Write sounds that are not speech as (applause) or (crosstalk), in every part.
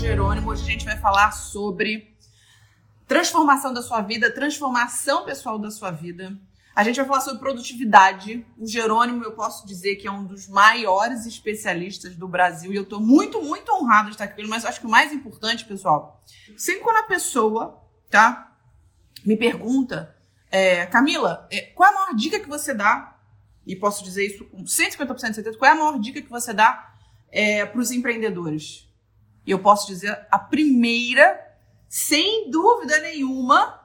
Jerônimo. Hoje a gente vai falar sobre transformação da sua vida, transformação pessoal da sua vida. A gente vai falar sobre produtividade. O Jerônimo, eu posso dizer que é um dos maiores especialistas do Brasil e eu estou muito, muito honrado de estar aqui mas acho que o mais importante, pessoal, sempre quando a pessoa, tá, me pergunta, é, Camila, é, qual é a maior dica que você dá? E posso dizer isso com 150% de certeza, qual é a maior dica que você dá é, para os empreendedores? E eu posso dizer a primeira, sem dúvida nenhuma,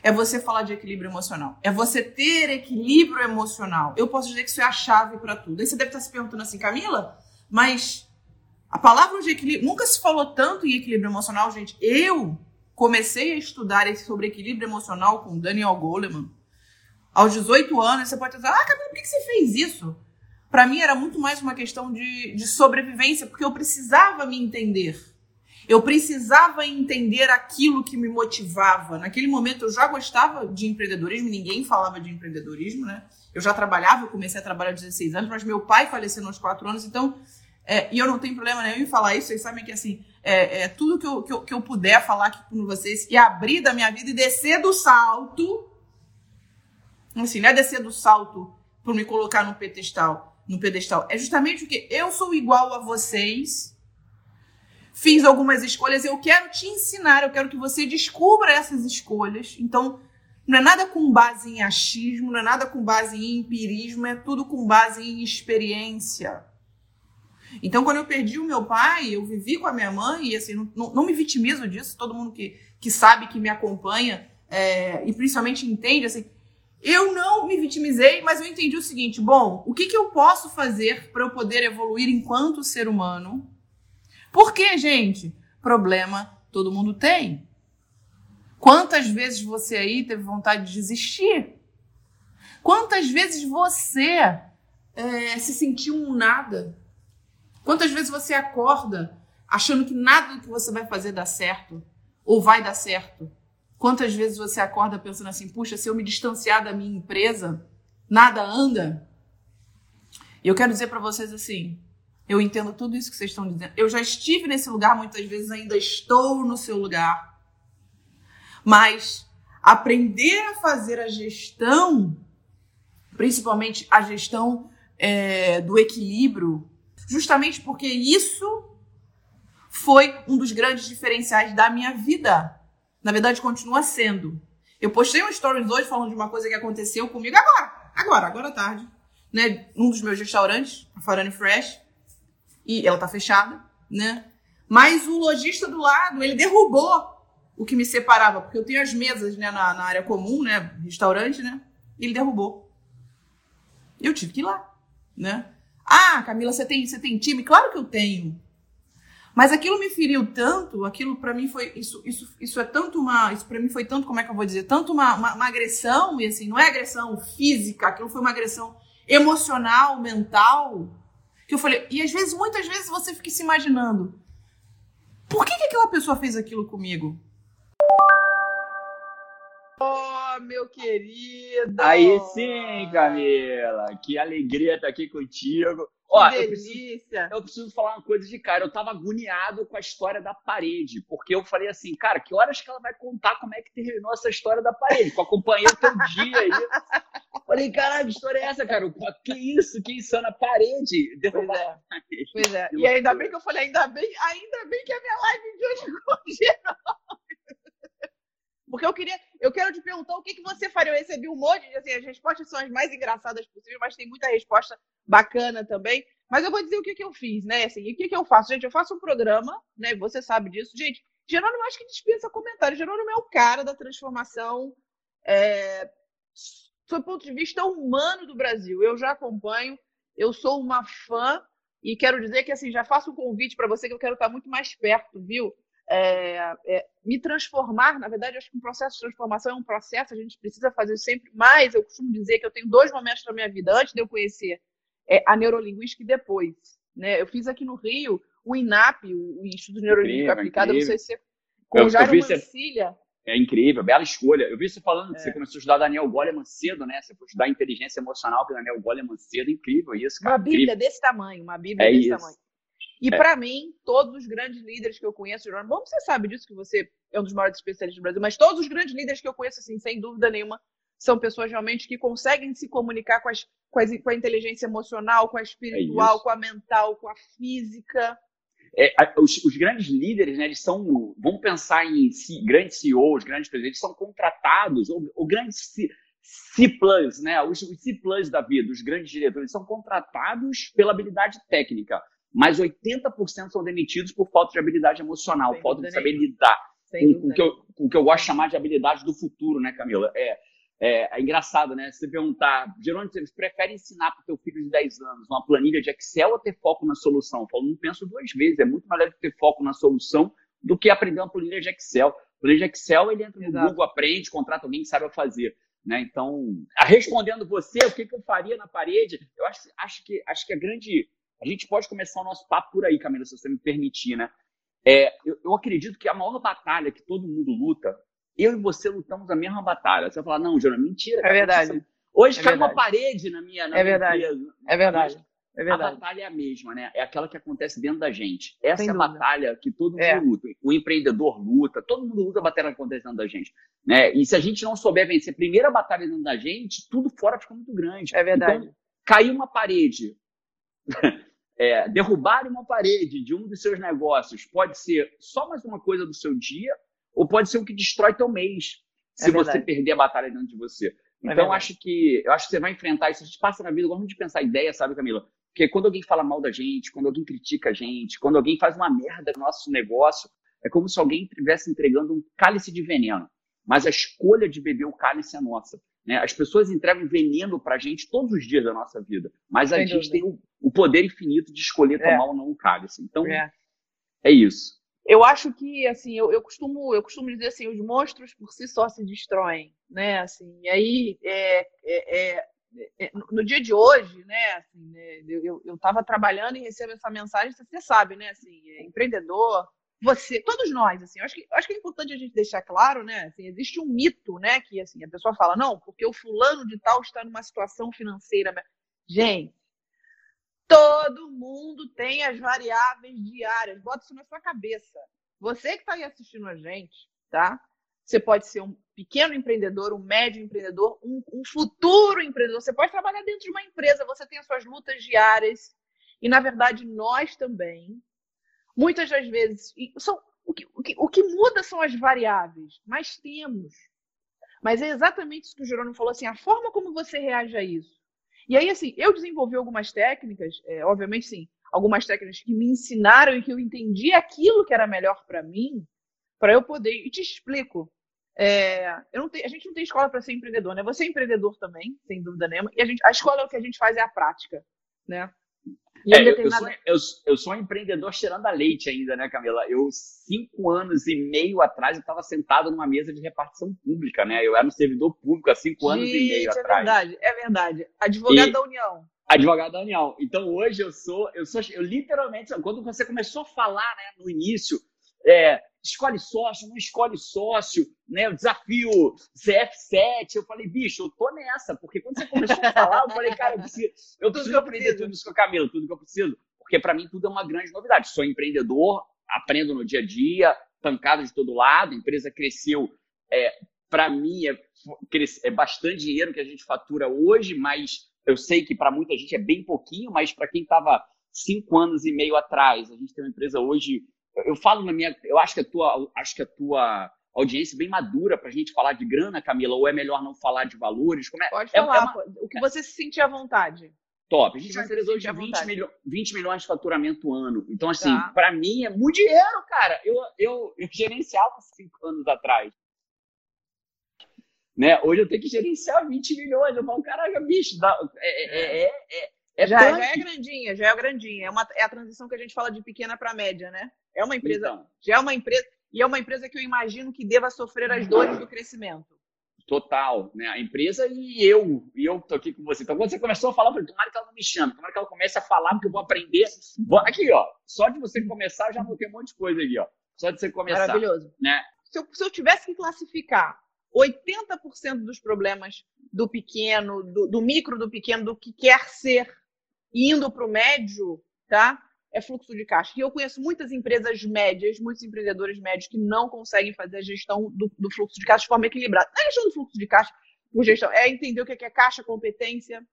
é você falar de equilíbrio emocional. É você ter equilíbrio emocional. Eu posso dizer que isso é a chave para tudo. Aí você deve estar se perguntando assim, Camila, mas a palavra de equilíbrio. Nunca se falou tanto em equilíbrio emocional, gente. Eu comecei a estudar sobre equilíbrio emocional com Daniel Goleman aos 18 anos. Você pode dizer, ah, Camila, por que você fez isso? Para mim era muito mais uma questão de, de sobrevivência, porque eu precisava me entender. Eu precisava entender aquilo que me motivava. Naquele momento eu já gostava de empreendedorismo, ninguém falava de empreendedorismo, né? Eu já trabalhava, eu comecei a trabalhar aos 16 anos, mas meu pai faleceu aos 4 anos, então. É, e eu não tenho problema nenhum em falar isso, vocês sabem que assim, é, é tudo que eu, que eu, que, eu, puder falar aqui com vocês e abrir da minha vida e descer do salto. Assim, não é descer do salto por me colocar no pedestal no pedestal. É justamente porque eu sou igual a vocês, fiz algumas escolhas, eu quero te ensinar, eu quero que você descubra essas escolhas. Então, não é nada com base em achismo, não é nada com base em empirismo, é tudo com base em experiência. Então, quando eu perdi o meu pai, eu vivi com a minha mãe, e assim, não, não me vitimizo disso, todo mundo que, que sabe, que me acompanha, é, e principalmente entende, assim, eu não me vitimizei, mas eu entendi o seguinte: bom, o que, que eu posso fazer para eu poder evoluir enquanto ser humano? Porque, gente, problema todo mundo tem. Quantas vezes você aí teve vontade de desistir? Quantas vezes você é, se sentiu um nada? Quantas vezes você acorda achando que nada do que você vai fazer dá certo? Ou vai dar certo? Quantas vezes você acorda pensando assim, puxa, se eu me distanciar da minha empresa, nada anda? E eu quero dizer para vocês assim, eu entendo tudo isso que vocês estão dizendo. Eu já estive nesse lugar, muitas vezes ainda estou no seu lugar. Mas aprender a fazer a gestão, principalmente a gestão é, do equilíbrio, justamente porque isso foi um dos grandes diferenciais da minha vida. Na verdade, continua sendo. Eu postei um stories hoje falando de uma coisa que aconteceu comigo agora. Agora, agora à tarde. Né? Um dos meus restaurantes, a Farane Fresh. E ela tá fechada, né? Mas o lojista do lado, ele derrubou o que me separava, porque eu tenho as mesas né, na, na área comum, né? Restaurante, né? Ele derrubou. Eu tive que ir lá, né? Ah, Camila, você tem, você tem time? Claro que eu tenho. Mas aquilo me feriu tanto, aquilo para mim foi isso, isso, isso é tanto uma, isso para mim foi tanto, como é que eu vou dizer, tanto uma, uma, uma, agressão e assim, não é agressão física, aquilo foi uma agressão emocional, mental, que eu falei, e às vezes, muitas vezes você fica se imaginando, por que, que aquela pessoa fez aquilo comigo? Oh, meu querido! Aí sim, Camila, que alegria estar aqui contigo. Ó, que delícia! Eu preciso, eu preciso, falar uma coisa de cara. Eu tava agoniado com a história da parede, porque eu falei assim, cara, que horas que ela vai contar como é que terminou essa história da parede? Que eu acompanhei o teu dia aí. (laughs) Falei, caralho, que história é essa, cara? Que isso? Que insana parede? Pois é. Pois é. E ainda bem que eu falei, ainda bem, ainda bem que a minha live de hoje congelou. Porque eu queria, eu quero te perguntar o que, que você faria. Eu recebi um monte de assim, as respostas são as mais engraçadas possíveis, mas tem muita resposta bacana também. Mas eu vou dizer o que, que eu fiz, né? Assim, o que, que eu faço? Gente, eu faço um programa, né? Você sabe disso. Gente, Jerônimo acho que dispensa comentário. Jerônimo é o cara da transformação é, sob o ponto de vista humano do Brasil. Eu já acompanho, eu sou uma fã e quero dizer que assim já faço um convite para você que eu quero estar muito mais perto, viu? É, é, me transformar, na verdade, acho que um processo de transformação é um processo, a gente precisa fazer sempre mais. Eu costumo dizer que eu tenho dois momentos na minha vida, antes de eu conhecer é, a neurolinguística e depois. Né? Eu fiz aqui no Rio o INAP, o Instituto de Neurolinguística Aplicada, não sei se você, com o Jairo Mancilha. É incrível, bela escolha. Eu vi você falando que você é. começou a estudar Daniel Goleman cedo, né? Você foi estudar inteligência emocional com Daniel Goleman cedo, incrível isso, cara. Uma bíblia incrível. desse tamanho, uma bíblia é desse isso. tamanho. E é. para mim, todos os grandes líderes que eu conheço, Jerônimo, bom, você sabe disso, que você é um dos maiores especialistas do Brasil, mas todos os grandes líderes que eu conheço, assim, sem dúvida nenhuma, são pessoas realmente que conseguem se comunicar com, as, com, as, com a inteligência emocional, com a espiritual, é com a mental, com a física. É, os, os, grandes líderes, né, eles são, vamos pensar em si, grandes CEOs, grandes presidentes, são contratados, ou, ou grandes C, C+, né, os, os C+, da vida, os grandes diretores, são contratados pela habilidade técnica, mas 80% são demitidos por falta de habilidade emocional, Sem falta de saber lidar com, o que eu, com o que eu gosto de chamar de habilidade do futuro, né, Camila? É, é, é, engraçado, né? Você perguntar, Jerônimo, você prefere ensinar para o teu filho de 10 anos uma planilha de Excel ou ter foco na solução? Eu falo, não penso duas vezes, é muito melhor ter foco na solução do que aprender uma planilha de Excel. Planilha de Excel, ele entra no Exato. Google, aprende, contrata alguém que saiba fazer. Né? Então, respondendo você, o que, que eu faria na parede, eu acho, acho, que, acho que a grande. A gente pode começar o nosso papo por aí, Camila, se você me permitir, né? É, eu, eu acredito que a maior batalha que todo mundo luta eu e você lutamos a mesma batalha. Você vai falar, não, Jona, mentira. É verdade. Hoje é cai uma parede na minha, na é minha verdade. empresa. É verdade. É verdade. A batalha é a mesma, né? É aquela que acontece dentro da gente. Essa Sem é a dúvida. batalha que todo mundo é. luta. O empreendedor luta, todo mundo luta a batalha que acontece dentro da gente. Né? E se a gente não souber vencer a primeira batalha dentro da gente, tudo fora fica muito grande. É verdade. Então, cair uma parede, (laughs) é, derrubar uma parede de um dos seus negócios pode ser só mais uma coisa do seu dia ou pode ser o que destrói teu mês, se é você perder a batalha dentro de você. É então, é acho que eu acho que você vai enfrentar isso. A gente passa na vida, gosta de pensar ideia, sabe, Camila? Porque quando alguém fala mal da gente, quando alguém critica a gente, quando alguém faz uma merda no nosso negócio, é como se alguém estivesse entregando um cálice de veneno. Mas a escolha de beber o cálice é nossa. Né? As pessoas entregam veneno para a gente todos os dias da nossa vida, mas a Sem gente dúvida. tem o, o, poder infinito de escolher é. tomar ou não o cálice. Então, é, é isso. Eu acho que, assim, eu, eu, costumo, eu costumo dizer assim, os monstros por si só se destroem, né? Assim, e aí, é, é, é, no dia de hoje, né? Assim, né, eu estava trabalhando e recebo essa mensagem, você sabe, né? Assim, é empreendedor, você, todos nós, assim, eu acho que, eu acho que é importante a gente deixar claro, né? Assim, existe um mito, né? Que assim, a pessoa fala, não, porque o fulano de tal está numa situação financeira. Gente, Todo mundo tem as variáveis diárias. Bota isso na sua cabeça. Você que está aí assistindo a gente, tá? Você pode ser um pequeno empreendedor, um médio empreendedor, um, um, futuro empreendedor. Você pode trabalhar dentro de uma empresa, você tem as suas lutas diárias. E, na verdade, nós também, muitas das vezes, são, o, que, o, que, o que muda são as variáveis, mas temos. Mas é exatamente isso que o Jerônimo falou, assim, a forma como você reage a isso. E aí, assim, eu desenvolvi algumas técnicas, é, obviamente, sim, algumas técnicas que me ensinaram e que eu entendi aquilo que era melhor para mim, para eu poder. E te explico. É, eu não tenho, a gente não tem escola para ser empreendedor, né? Você é empreendedor também, sem dúvida nenhuma. E a, gente, a escola, o que a gente faz é a prática, né? É, eu, eu, sou, eu, eu, sou um empreendedor cheirando a leite ainda, né, Camila? Eu, cinco anos e meio atrás, eu estava sentado numa mesa de repartição pública, né? Eu era um servidor público há cinco anos e meio é atrás. É verdade, é verdade. Advogado e, da União. Advogado da União. Então, hoje eu sou, eu sou, eu literalmente, quando você começou a falar, né, no início, é, escolhe sócio, não escolhe sócio, né? O desafio CF7. Eu falei, bicho, eu tô nessa, porque quando você começou a falar, eu falei, cara, eu preciso, eu preciso aprender tudo isso com a Camila, tudo que eu preciso, porque para mim tudo é uma grande novidade. Sou empreendedor, aprendo no dia a dia, pancada de todo lado, a empresa cresceu. É, para mim é, é bastante dinheiro que a gente fatura hoje, mas eu sei que para muita gente é bem pouquinho, mas para quem estava cinco anos e meio atrás, a gente tem uma empresa hoje eu falo na minha. Eu acho que a tua, acho que a tua audiência é bem madura para a gente falar de grana, Camila, ou é melhor não falar de valores? Como é, Pode é, falar, é uma, o que você se sentir à vontade. Top. A gente vai ter hoje de 20, milho, 20 milhões de faturamento ano. Então, assim, tá. para mim é muito dinheiro, cara. Eu, eu, eu gerenciava (laughs) cinco anos atrás. Né? Hoje eu tenho que gerenciar 20 milhões. Eu falo, caraca, bicho, dá, é, é, é, é é já, já, é grandinha, já é grandinha. É, uma, é a transição que a gente fala de pequena para média, né? É uma empresa, então. já é uma empresa, e é uma empresa que eu imagino que deva sofrer as dores do crescimento. Total, né? A empresa e eu, e eu tô aqui com você. Então, quando você começou a falar, eu falei, tomara que ela não me chame, tomara que ela comece a falar, porque eu vou aprender. Aqui, ó, só de você começar, eu já ter um monte de coisa aqui, ó. Só de você começar. Maravilhoso. Né? Se, eu, se eu tivesse que classificar 80% dos problemas do pequeno, do, do micro do pequeno, do que quer ser, indo para o médio, tá? É fluxo de caixa. E eu conheço muitas empresas médias, muitos empreendedores médios que não conseguem fazer a gestão do, do fluxo de caixa de forma equilibrada. A gestão do fluxo de caixa por gestão é entender o que é caixa, competência.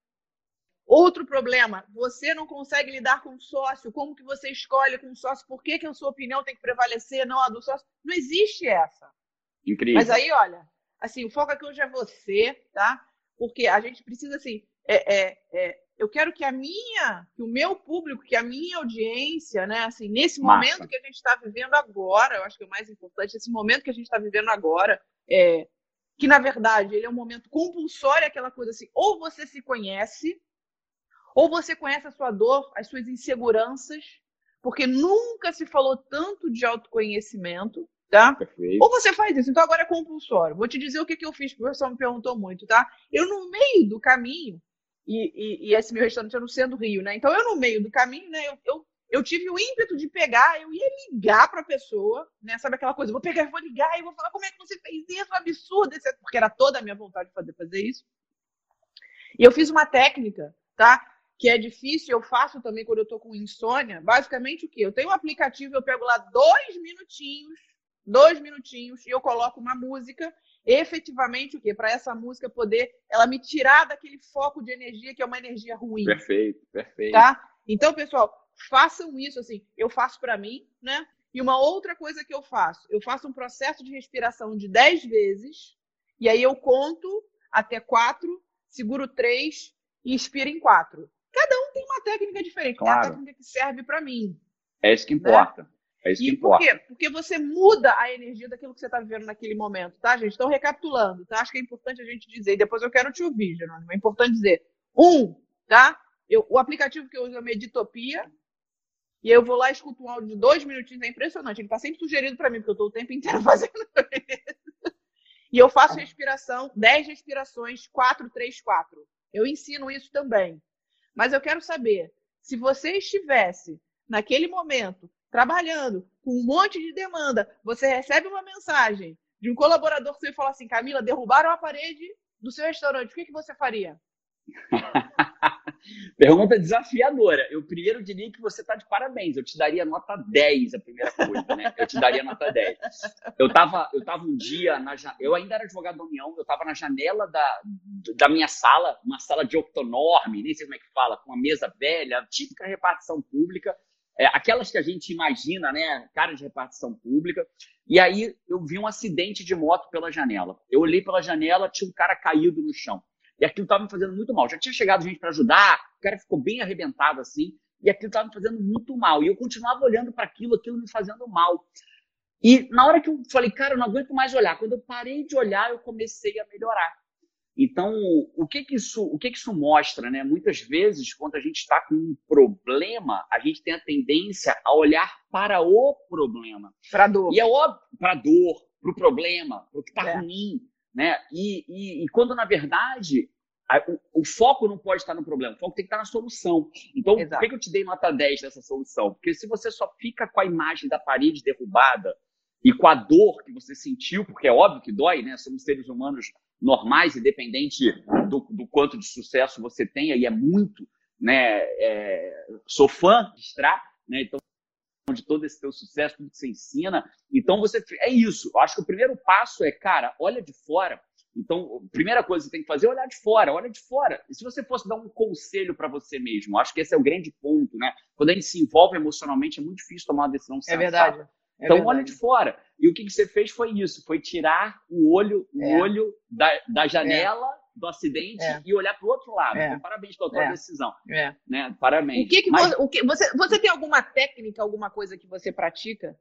Outro problema, você não consegue lidar com o sócio. Como que você escolhe com o sócio? Por que, que a sua opinião tem que prevalecer, não a do sócio? Não existe essa. Incrível. Mas aí, olha, assim, o foco aqui hoje é você, tá? Porque a gente precisa, assim, é, é, é, eu quero que a minha, que o meu público, que a minha audiência, né, assim, nesse Massa. momento que a gente está vivendo agora, eu acho que é o mais importante, esse momento que a gente está vivendo agora, é, que na verdade ele é um momento compulsório, aquela coisa assim, ou você se conhece, ou você conhece a sua dor, as suas inseguranças, porque nunca se falou tanto de autoconhecimento, tá? Perfeito. Ou você faz isso, então agora é compulsório. Vou te dizer o que, que eu fiz, porque o pessoal me perguntou muito, tá? Eu, no meio do caminho, e, e, e esse meu restaurante é no centro do Rio, né? Então, eu, no meio do caminho, né, eu, eu, eu tive o ímpeto de pegar, eu ia ligar para a pessoa, né? Sabe aquela coisa? Vou pegar, vou ligar e vou falar como é que você fez isso, absurdo, etc. Porque era toda a minha vontade de fazer, fazer isso. E eu fiz uma técnica, tá? Que é difícil, eu faço também quando eu tô com insônia. Basicamente o quê? Eu tenho um aplicativo, eu pego lá dois minutinhos, dois minutinhos, e eu coloco uma música efetivamente o quê? Para essa música poder ela me tirar daquele foco de energia que é uma energia ruim. Perfeito, perfeito. Tá? Então, pessoal, façam isso assim. Eu faço para mim, né? E uma outra coisa que eu faço, eu faço um processo de respiração de 10 vezes, e aí eu conto até 4, seguro 3 e inspiro em 4. Cada um tem uma técnica diferente, claro. tem uma técnica que serve para mim. É isso que importa. Né? É isso que e importa. Por quê? Porque você muda a energia daquilo que você está vivendo naquele momento, tá, gente? Então, recapitulando, tá? Acho que é importante a gente dizer, e depois eu quero te ouvir, Jerônimo. É importante dizer. Um, tá? Eu, o aplicativo que eu uso é Meditopia. E eu vou lá e escuto um áudio de dois minutinhos, é impressionante. Ele está sempre sugerido para mim, porque eu estou o tempo inteiro (laughs) fazendo isso. E eu faço respiração, 10 respirações, 4, 3, 4. Eu ensino isso também. Mas eu quero saber, se você estivesse naquele momento trabalhando com um monte de demanda, você recebe uma mensagem de um colaborador que você fala assim, Camila, derrubaram a parede do seu restaurante, o que, que você faria? (laughs) Pergunta desafiadora. Eu primeiro diria que você está de parabéns. Eu te daria nota 10, a primeira coisa, né? Eu te daria nota 10. Eu estava eu tava um dia, na, eu ainda era advogado da União, eu estava na janela da, da minha sala, uma sala de octonorme, nem sei como é que fala, com uma mesa velha, típica repartição pública é, aquelas que a gente imagina, né, cara de repartição pública. E aí eu vi um acidente de moto pela janela. Eu olhei pela janela, tinha um cara caído no chão. E aquilo estava me fazendo muito mal. Já tinha chegado gente para ajudar, o cara ficou bem arrebentado assim, e aquilo estava me fazendo muito mal. E eu continuava olhando para aquilo, aquilo me fazendo mal. E na hora que eu falei, cara, eu não aguento mais olhar, quando eu parei de olhar, eu comecei a melhorar. Então, o que que isso, o que que isso mostra, né? Muitas vezes, quando a gente está com um problema, a gente tem a tendência a olhar para o problema. Para dor. E é óbvio, para dor, para o problema, para o que está é. ruim, né? E, e, e, quando, na verdade, a, o, o, foco não pode estar no problema, o foco tem que estar na solução. Então, Exato. por que, que eu te dei nota 10 dessa solução? Porque se você só fica com a imagem da parede derrubada e com a dor que você sentiu, porque é óbvio que dói, né? Somos seres humanos normais, independente do, do quanto de sucesso você tenha, e é muito, né? É, sou fã de Stra, né? Então, de todo esse teu sucesso, tudo que você ensina. Então, você é isso. Eu acho que o primeiro passo é, cara, olha de fora. Então, a primeira coisa que você tem que fazer é olhar de fora, olha de fora. E se você fosse dar um conselho para você mesmo, acho que esse é o grande ponto, né? Quando a gente se envolve emocionalmente, é muito difícil tomar uma decisão É verdade. É então, verdade. olha de fora. E o que, que você fez foi isso, foi tirar o olho, o é. olho da, da janela é. do acidente é. e olhar para o outro lado. É. Então, parabéns pela tua é. decisão. É. Né? Parabéns. O que, que, Mas... o que você, você tem alguma técnica, alguma coisa que você pratica?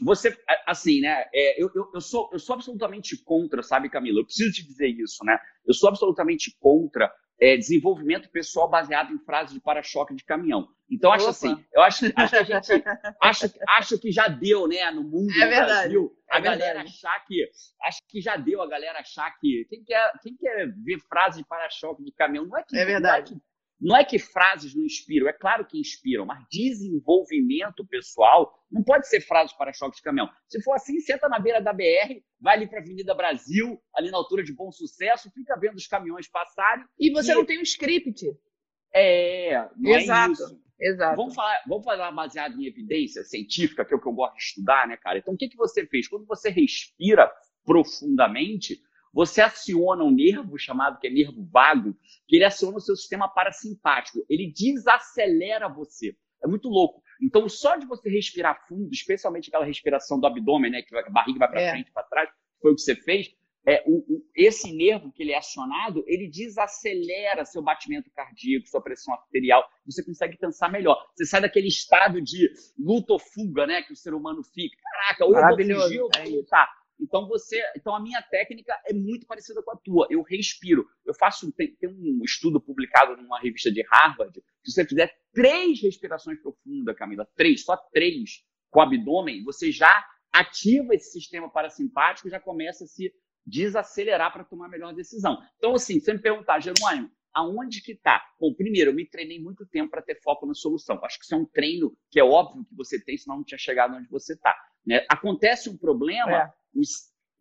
Você, assim, né? É, eu, eu, eu, sou, eu sou absolutamente contra, sabe, Camila? Eu preciso te dizer isso, né? Eu sou absolutamente contra é, desenvolvimento pessoal baseado em frases de para-choque de caminhão. Então, acho Opa. assim, eu acho, acho que a (laughs) gente acho, acho que já deu, né, no mundo é do verdade, Brasil, é a galera achar que. Acho que já deu a galera achar que. Quem quer, quem quer ver frase de para-choque de caminhão? Não é que. É verdade. Não é que, não é que frases não inspiram, é claro que inspiram, mas desenvolvimento pessoal não pode ser frase para choque de caminhão. Se for assim, senta na beira da BR, vai ali para a Avenida Brasil, ali na altura de Bom Sucesso, fica vendo os caminhões passarem. E você e... não tem um script. É, não é Exato. é isso. Exato. Vamos falar, vamos falar baseado em evidência científica, que é o que eu gosto de estudar, né, cara? Então, o que, que você fez? Quando você respira profundamente, você aciona um nervo chamado que é nervo vago, que ele aciona o seu sistema parasimpático. Ele desacelera você. É muito louco. Então, só de você respirar fundo, especialmente aquela respiração do abdômen, né, que a barriga vai para é. frente, para trás, foi o que você fez. É, o, o, esse nervo que ele é acionado, ele desacelera seu batimento cardíaco, sua pressão arterial, você consegue pensar melhor. Você sai daquele estado de luta ou fuga, né, que o ser humano fica. Caraca, ou eu vou fugir ou vou lutar. Então você, então a minha técnica é muito parecida com a tua. Eu respiro. Eu faço tem, tem um estudo publicado numa revista de Harvard. Se você fizer três respirações profundas, Camila, três, só três com o abdômen, você já ativa esse sistema parasimpático e já começa a se desacelerar para tomar a melhor decisão. Então, assim, você me perguntar, Jerônimo, aonde que está? Bom, primeiro, eu me treinei muito tempo para ter foco na solução. Acho que isso é um treino que é óbvio que você tem, senão não tinha chegado onde você está. Né? Acontece um problema, é. O,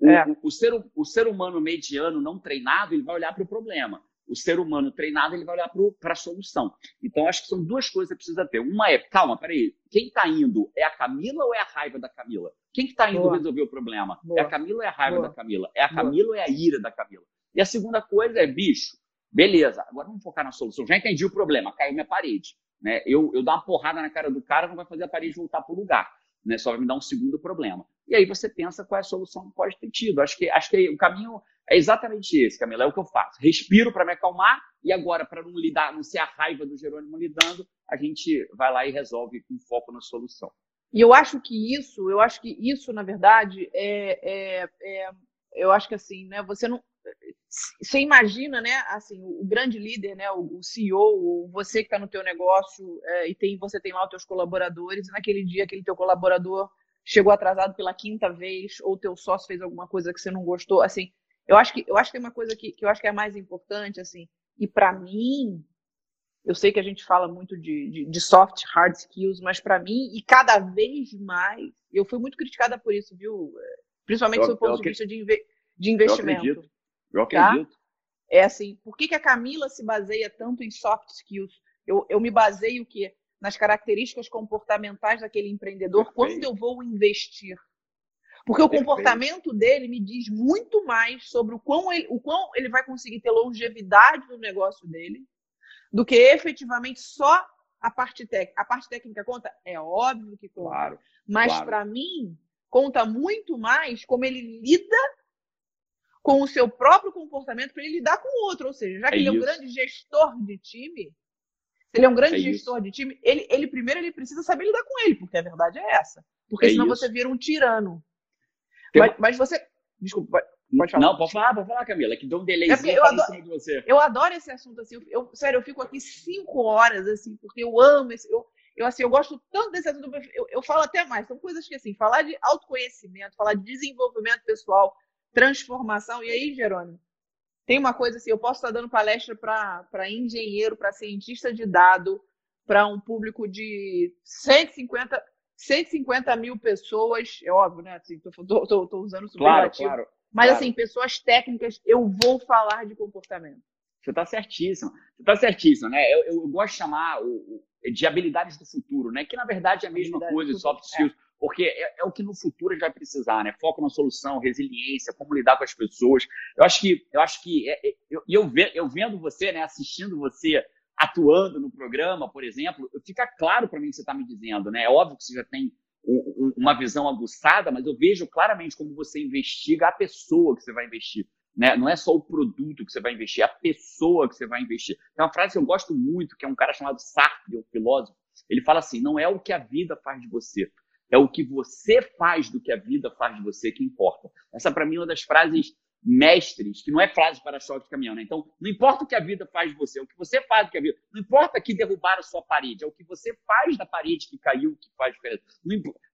é. O, o, ser, o ser humano mediano não treinado, ele vai olhar para o problema. O ser humano treinado, ele vai olhar para a solução. Então, acho que são duas coisas que precisa ter. Uma é, calma, peraí, quem está indo é a Camila ou é a raiva da Camila? Quem que está indo Boa. resolver o problema? Boa. É a Camila ou é a raiva Boa. da Camila? É a Camila ou é a ira da Camila? E a segunda coisa é, bicho, beleza, agora vamos focar na solução. Já entendi o problema, caiu minha parede. Né? Eu, eu dar uma porrada na cara do cara não vai fazer a parede voltar para o lugar né? Só vai me dar um segundo problema. E aí você pensa qual é a solução que pode ter tido. Acho que, acho que o caminho é exatamente esse, Camila, é o que eu faço. Respiro para me acalmar e agora, para não lidar, não ser a raiva do Jerônimo lidando, a gente vai lá e resolve com foco na solução. E eu acho que isso, eu acho que isso, na verdade, é, é, é eu acho que assim, né? Você não, você imagina, né, assim, o grande líder, né, o, CEO, você que está no teu negócio é, e tem, você tem lá os teus colaboradores, e naquele dia aquele teu colaborador chegou atrasado pela quinta vez, ou teu sócio fez alguma coisa que você não gostou, assim, eu acho que eu acho que tem uma coisa que, que eu acho que é mais importante, assim, e para mim, eu sei que a gente fala muito de, de, de soft, hard skills, mas para mim, e cada vez mais, eu fui muito criticada por isso, viu? Principalmente eu, do ponto de vista de, de investimento. Eu tá? acredito. Tá? É assim, por que, que a Camila se baseia tanto em soft skills? Eu, eu me baseio o quê? Nas características comportamentais daquele empreendedor Perfeito. quando eu vou investir. Porque o Perfeito. comportamento dele me diz muito mais sobre o quão, ele, o quão ele vai conseguir ter longevidade no negócio dele do que efetivamente só a parte técnica. A parte técnica conta? É óbvio que conta. Claro, mas claro. para mim, conta muito mais como ele lida com o seu próprio comportamento para ele lidar com o outro. Ou seja, já que é ele é um grande gestor de time, se ele é um grande é gestor isso. de time, ele, ele primeiro ele precisa saber lidar com ele, porque a verdade é essa. Porque é senão isso. você vira um tirano. Mas, mas, você. Desculpa, pode falar. Não, pode falar, pode falar, Camila, que deu um delay é eu adoro, de você. Eu adoro esse assunto, assim. Eu, sério, eu fico aqui cinco horas, assim, porque eu amo esse. Eu, eu, assim, eu gosto tanto desse assunto, eu, eu falo até mais. São coisas que, assim, falar de autoconhecimento, falar de desenvolvimento pessoal, transformação. E aí, Jerônimo, tem uma coisa assim, eu posso estar dando palestra para engenheiro, para cientista de dado, para um público de 150, 150 mil pessoas, é óbvio, né? Assim, tô, tô, tô usando superlativo. Claro, claro, Mas, claro. assim, pessoas técnicas, eu vou falar de comportamento. Você está certíssimo. Você está certíssimo, né? Eu, eu, gosto de chamar de habilidades do futuro, né? Que na verdade é a mesma coisa, soft skills. É porque é, é, o que no futuro a gente vai precisar, né? Foco na solução, resiliência, como lidar com as pessoas. Eu acho que, eu acho que, é, é, eu, eu, eu vendo você, né, assistindo você atuando no programa, por exemplo, fica claro para mim o que você está me dizendo, né? É óbvio que você já tem uma visão aguçada, mas eu vejo claramente como você investiga a pessoa que você vai investir. Né? Não é só o produto que você vai investir, é a pessoa que você vai investir. Tem uma frase que eu gosto muito, que é um cara chamado Sartre, um filósofo. Ele fala assim: não é o que a vida faz de você, é o que você faz do que a vida faz de você que importa. Essa, para mim, é uma das frases mestres, que não é frase para choque de caminhão, né? Então, não importa o que a vida faz de você, é o que você faz do que a vida. Não importa que derrubaram a sua parede, é o que você faz da parede que caiu que faz diferença.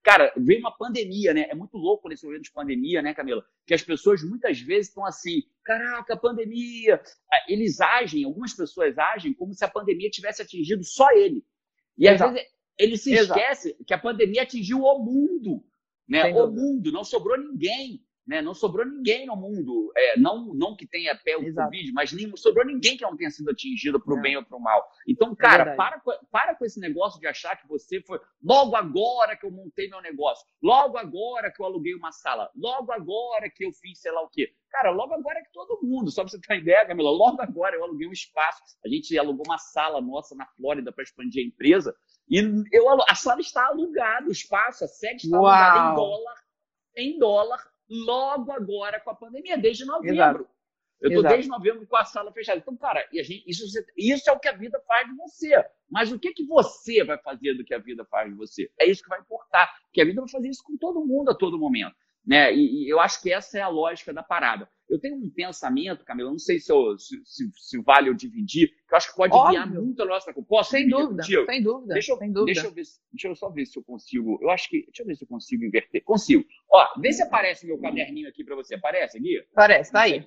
Cara, veio uma pandemia, né? É muito louco nesse momento de pandemia, né, Camila? Que as pessoas muitas vezes estão assim, caraca, pandemia. Ah, eles agem, algumas pessoas agem como se a pandemia tivesse atingido só ele. E Exato. às vezes ele se Exato. esquece que a pandemia atingiu o mundo, né? O mundo, não sobrou ninguém. Né? Não sobrou ninguém no mundo, é, não, não que tenha pé o Exato. Covid, mas nem sobrou ninguém que não tenha sido atingido para o bem ou para o mal. Então, é cara, é para, para com esse negócio de achar que você foi logo agora que eu montei meu negócio, logo agora que eu aluguei uma sala, logo agora que eu fiz sei lá o quê. Cara, logo agora é que todo mundo, só para você ter uma ideia, Camila, logo agora eu aluguei um espaço, a gente alugou uma sala nossa na Flórida para expandir a empresa, e eu, a sala está alugada, o espaço, a sede está Uau. alugada em dólar, em dólar, logo agora com a pandemia, desde novembro. Exato. Eu estou desde novembro com a sala fechada. Então, cara, gente, isso, isso é o que a vida faz de você. Mas o que, que você vai fazer do que a vida faz de você? É isso que vai importar. Porque a vida vai fazer isso com todo mundo a todo momento. Né? E, e, eu acho que essa é a lógica da parada. Eu tenho um pensamento, Camila, não sei se, eu, se, se, se vale eu dividir, que eu acho que pode Óbvio. guiar muito a nossa Posso sem dúvida, contigo? sem dúvida. Deixa eu, dúvida. Deixa eu, ver, deixa eu só ver se eu consigo. Eu acho que. Deixa eu ver se eu consigo inverter. Consigo. Ó, vê se aparece meu caderninho aqui para você. Aparece, aqui? Aparece, tá aí.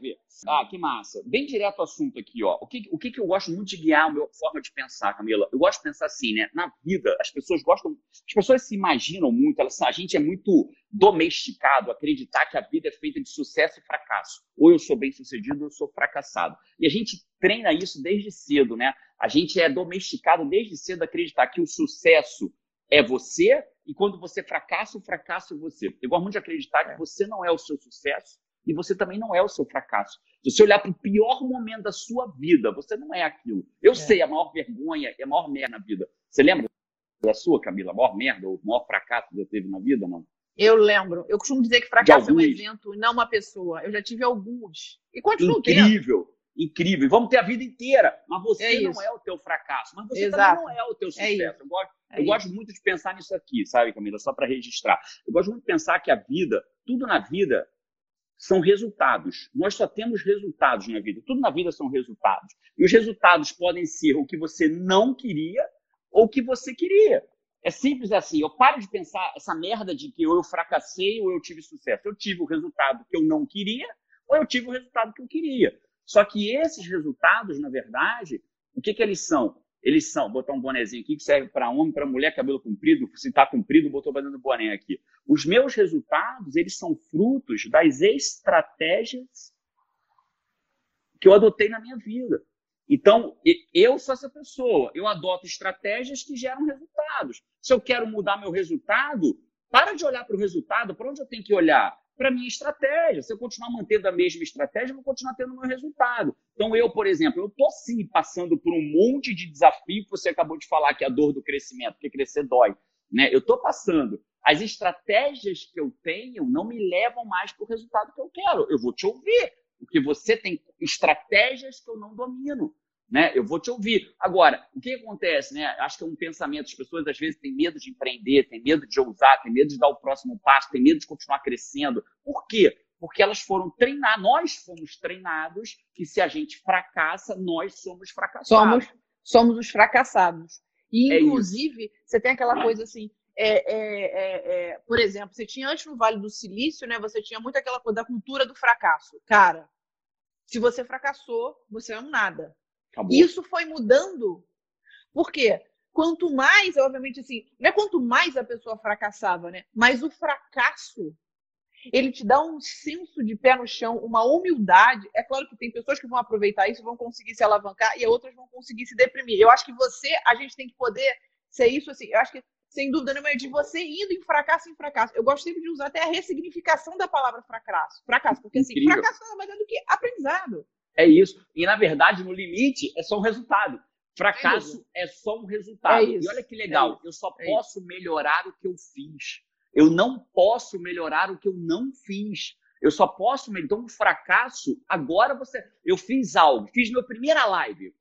Ah, que massa. Bem direto ao assunto aqui, ó. O que, o que, que eu gosto muito de guiar a minha forma de pensar, Camila? Eu gosto de pensar assim, né? Na vida, as pessoas gostam. As pessoas se imaginam muito, elas, a gente é muito domesticado acreditar que a vida é feita de sucesso e fracasso. Ou eu sou bem sucedido ou eu sou fracassado. E a gente treina isso desde cedo, né? A gente é domesticado desde cedo a acreditar que o sucesso é você e quando você fracassa, o fracasso é você. Eu gosto muito de acreditar que você não é o seu sucesso e você também não é o seu fracasso. Se você olhar para o pior momento da sua vida, você não é aquilo. Eu é. sei a maior vergonha e a maior merda na vida. Você lembra da sua, Camila? A maior merda ou o maior fracasso que você teve na vida, não? Eu lembro. Eu costumo dizer que fracasso é um evento e não uma pessoa. Eu já tive alguns. E continuo Incrível. Tendo. Incrível. Vamos ter a vida inteira. Mas você é não é o teu fracasso. Mas você Exato. também não é o teu é sucesso. É eu, gosto, é eu gosto, muito de pensar nisso aqui, sabe, Camila? Só para registrar. Eu gosto muito de pensar que a vida, tudo na vida, são resultados. Nós só temos resultados na vida. Tudo na vida são resultados. E os resultados podem ser o que você não queria ou o que você queria. É simples assim. Eu paro de pensar essa merda de que ou eu fracassei ou eu tive sucesso. Eu tive o resultado que eu não queria ou eu tive o resultado que eu queria. Só que esses resultados, na verdade, o que, que eles são? Eles são, botar um bonezinho aqui que serve para homem, para mulher, cabelo comprido, se está comprido, botou fazendo boné aqui. Os meus resultados, eles são frutos das estratégias que eu adotei na minha vida. Então, eu sou essa pessoa. Eu adoto estratégias que geram resultados. Se eu quero mudar meu resultado, para de olhar para o resultado. Para onde eu tenho que olhar? Para a minha estratégia. Se eu continuar mantendo a mesma estratégia, eu vou continuar tendo o meu resultado. Então, eu, por exemplo, eu estou sim passando por um monte de desafio que você acabou de falar, que é a dor do crescimento, porque crescer dói. Né? Eu estou passando. As estratégias que eu tenho não me levam mais para o resultado que eu quero. Eu vou te ouvir porque você tem estratégias que eu não domino. Né? Eu vou te ouvir. Agora, o que acontece? Né? Acho que é um pensamento. As pessoas às vezes têm medo de empreender, têm medo de ousar, têm medo de dar o próximo passo, têm medo de continuar crescendo. Por quê? Porque elas foram treinadas, nós fomos treinados que se a gente fracassa, nós somos fracassados. Somos, somos os fracassados. E, é inclusive, é você tem aquela coisa assim, é, é, é, é, por exemplo, você tinha antes no Vale do Silício, né? Você tinha muito aquela coisa da cultura do fracasso. Cara, se você fracassou, você é um nada. Acabou. Isso foi mudando. Por quê? Quanto mais, obviamente, assim, não é quanto mais a pessoa fracassava, né? Mas o fracasso, ele te dá um senso de pé no chão, uma humildade. É claro que tem pessoas que vão aproveitar isso, vão conseguir se alavancar e outras vão conseguir se deprimir. Eu acho que você, a gente tem que poder ser isso assim. Eu acho que sem dúvida nenhuma, é de você indo em fracasso em fracasso. Eu gosto sempre de usar até a ressignificação da palavra fracasso. Fracasso, porque assim, Incrível. fracasso nada mais é do que aprendizado. É isso. E na verdade, no limite, é só um resultado. Fracasso é, é só um resultado. É e olha que legal, é eu só é posso melhorar o que eu fiz. Eu não posso melhorar o que eu não fiz. Eu só posso melhorar. Então, um fracasso, agora você. Eu fiz algo, fiz minha primeira live.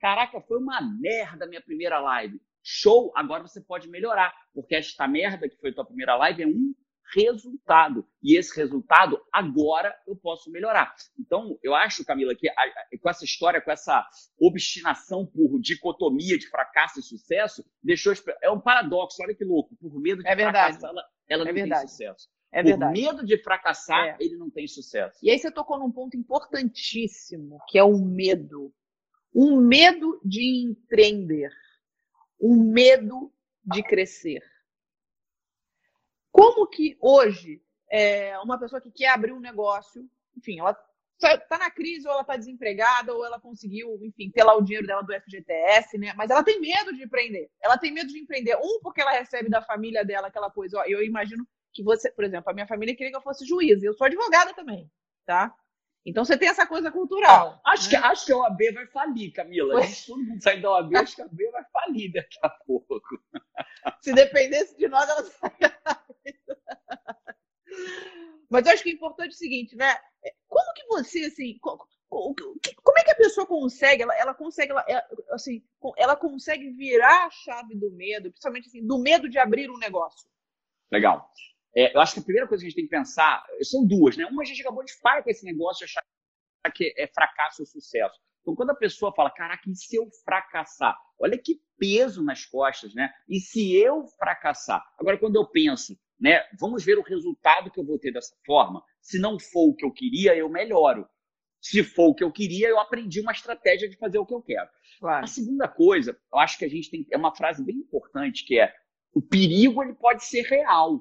Caraca, foi uma merda a minha primeira live. Show, agora você pode melhorar, porque esta merda que foi tua primeira live é um resultado. E esse resultado, agora eu posso melhorar. Então, eu acho, Camila, que com essa história, com essa obstinação por dicotomia de fracasso e sucesso, deixou. É um paradoxo, olha que louco. Por medo de é fracassar, ela, ela é não verdade. tem sucesso. É por verdade. medo de fracassar, é. ele não tem sucesso. E aí você tocou num ponto importantíssimo, que é o medo. Um medo de empreender o medo de crescer. Como que hoje é, uma pessoa que quer abrir um negócio, enfim, ela está na crise ou ela está desempregada ou ela conseguiu, enfim, ter lá o dinheiro dela do FGTS, né? Mas ela tem medo de empreender. Ela tem medo de empreender. Um, porque ela recebe da família dela aquela coisa. Ó, eu imagino que você, por exemplo, a minha família queria que eu fosse juiz. Eu sou advogada também, tá? Então você tem essa coisa cultural. Ah, acho, né? que, acho que a OAB vai falir, Camila. Se todo mundo sair da OAB, acho que a OAB vai falir daqui a pouco. (laughs) Se dependesse de nós, ela sairia. Mas eu acho que é importante o seguinte, né? É, como que você, assim, como é que a pessoa consegue, ela, ela consegue, ela, assim, ela consegue virar a chave do medo, principalmente assim, do medo de abrir um negócio? Legal. É, eu acho que a primeira coisa que a gente tem que pensar são duas, né? Uma a gente acabou de falar com esse negócio de achar que é fracasso ou sucesso. Então, quando a pessoa fala, caraca, e se eu fracassar? Olha que peso nas costas, né? E se eu fracassar? Agora, quando eu penso, né, vamos ver o resultado que eu vou ter dessa forma. Se não for o que eu queria, eu melhoro. Se for o que eu queria, eu aprendi uma estratégia de fazer o que eu quero. Claro. A segunda coisa, eu acho que a gente tem é uma frase bem importante que é o perigo ele pode ser real,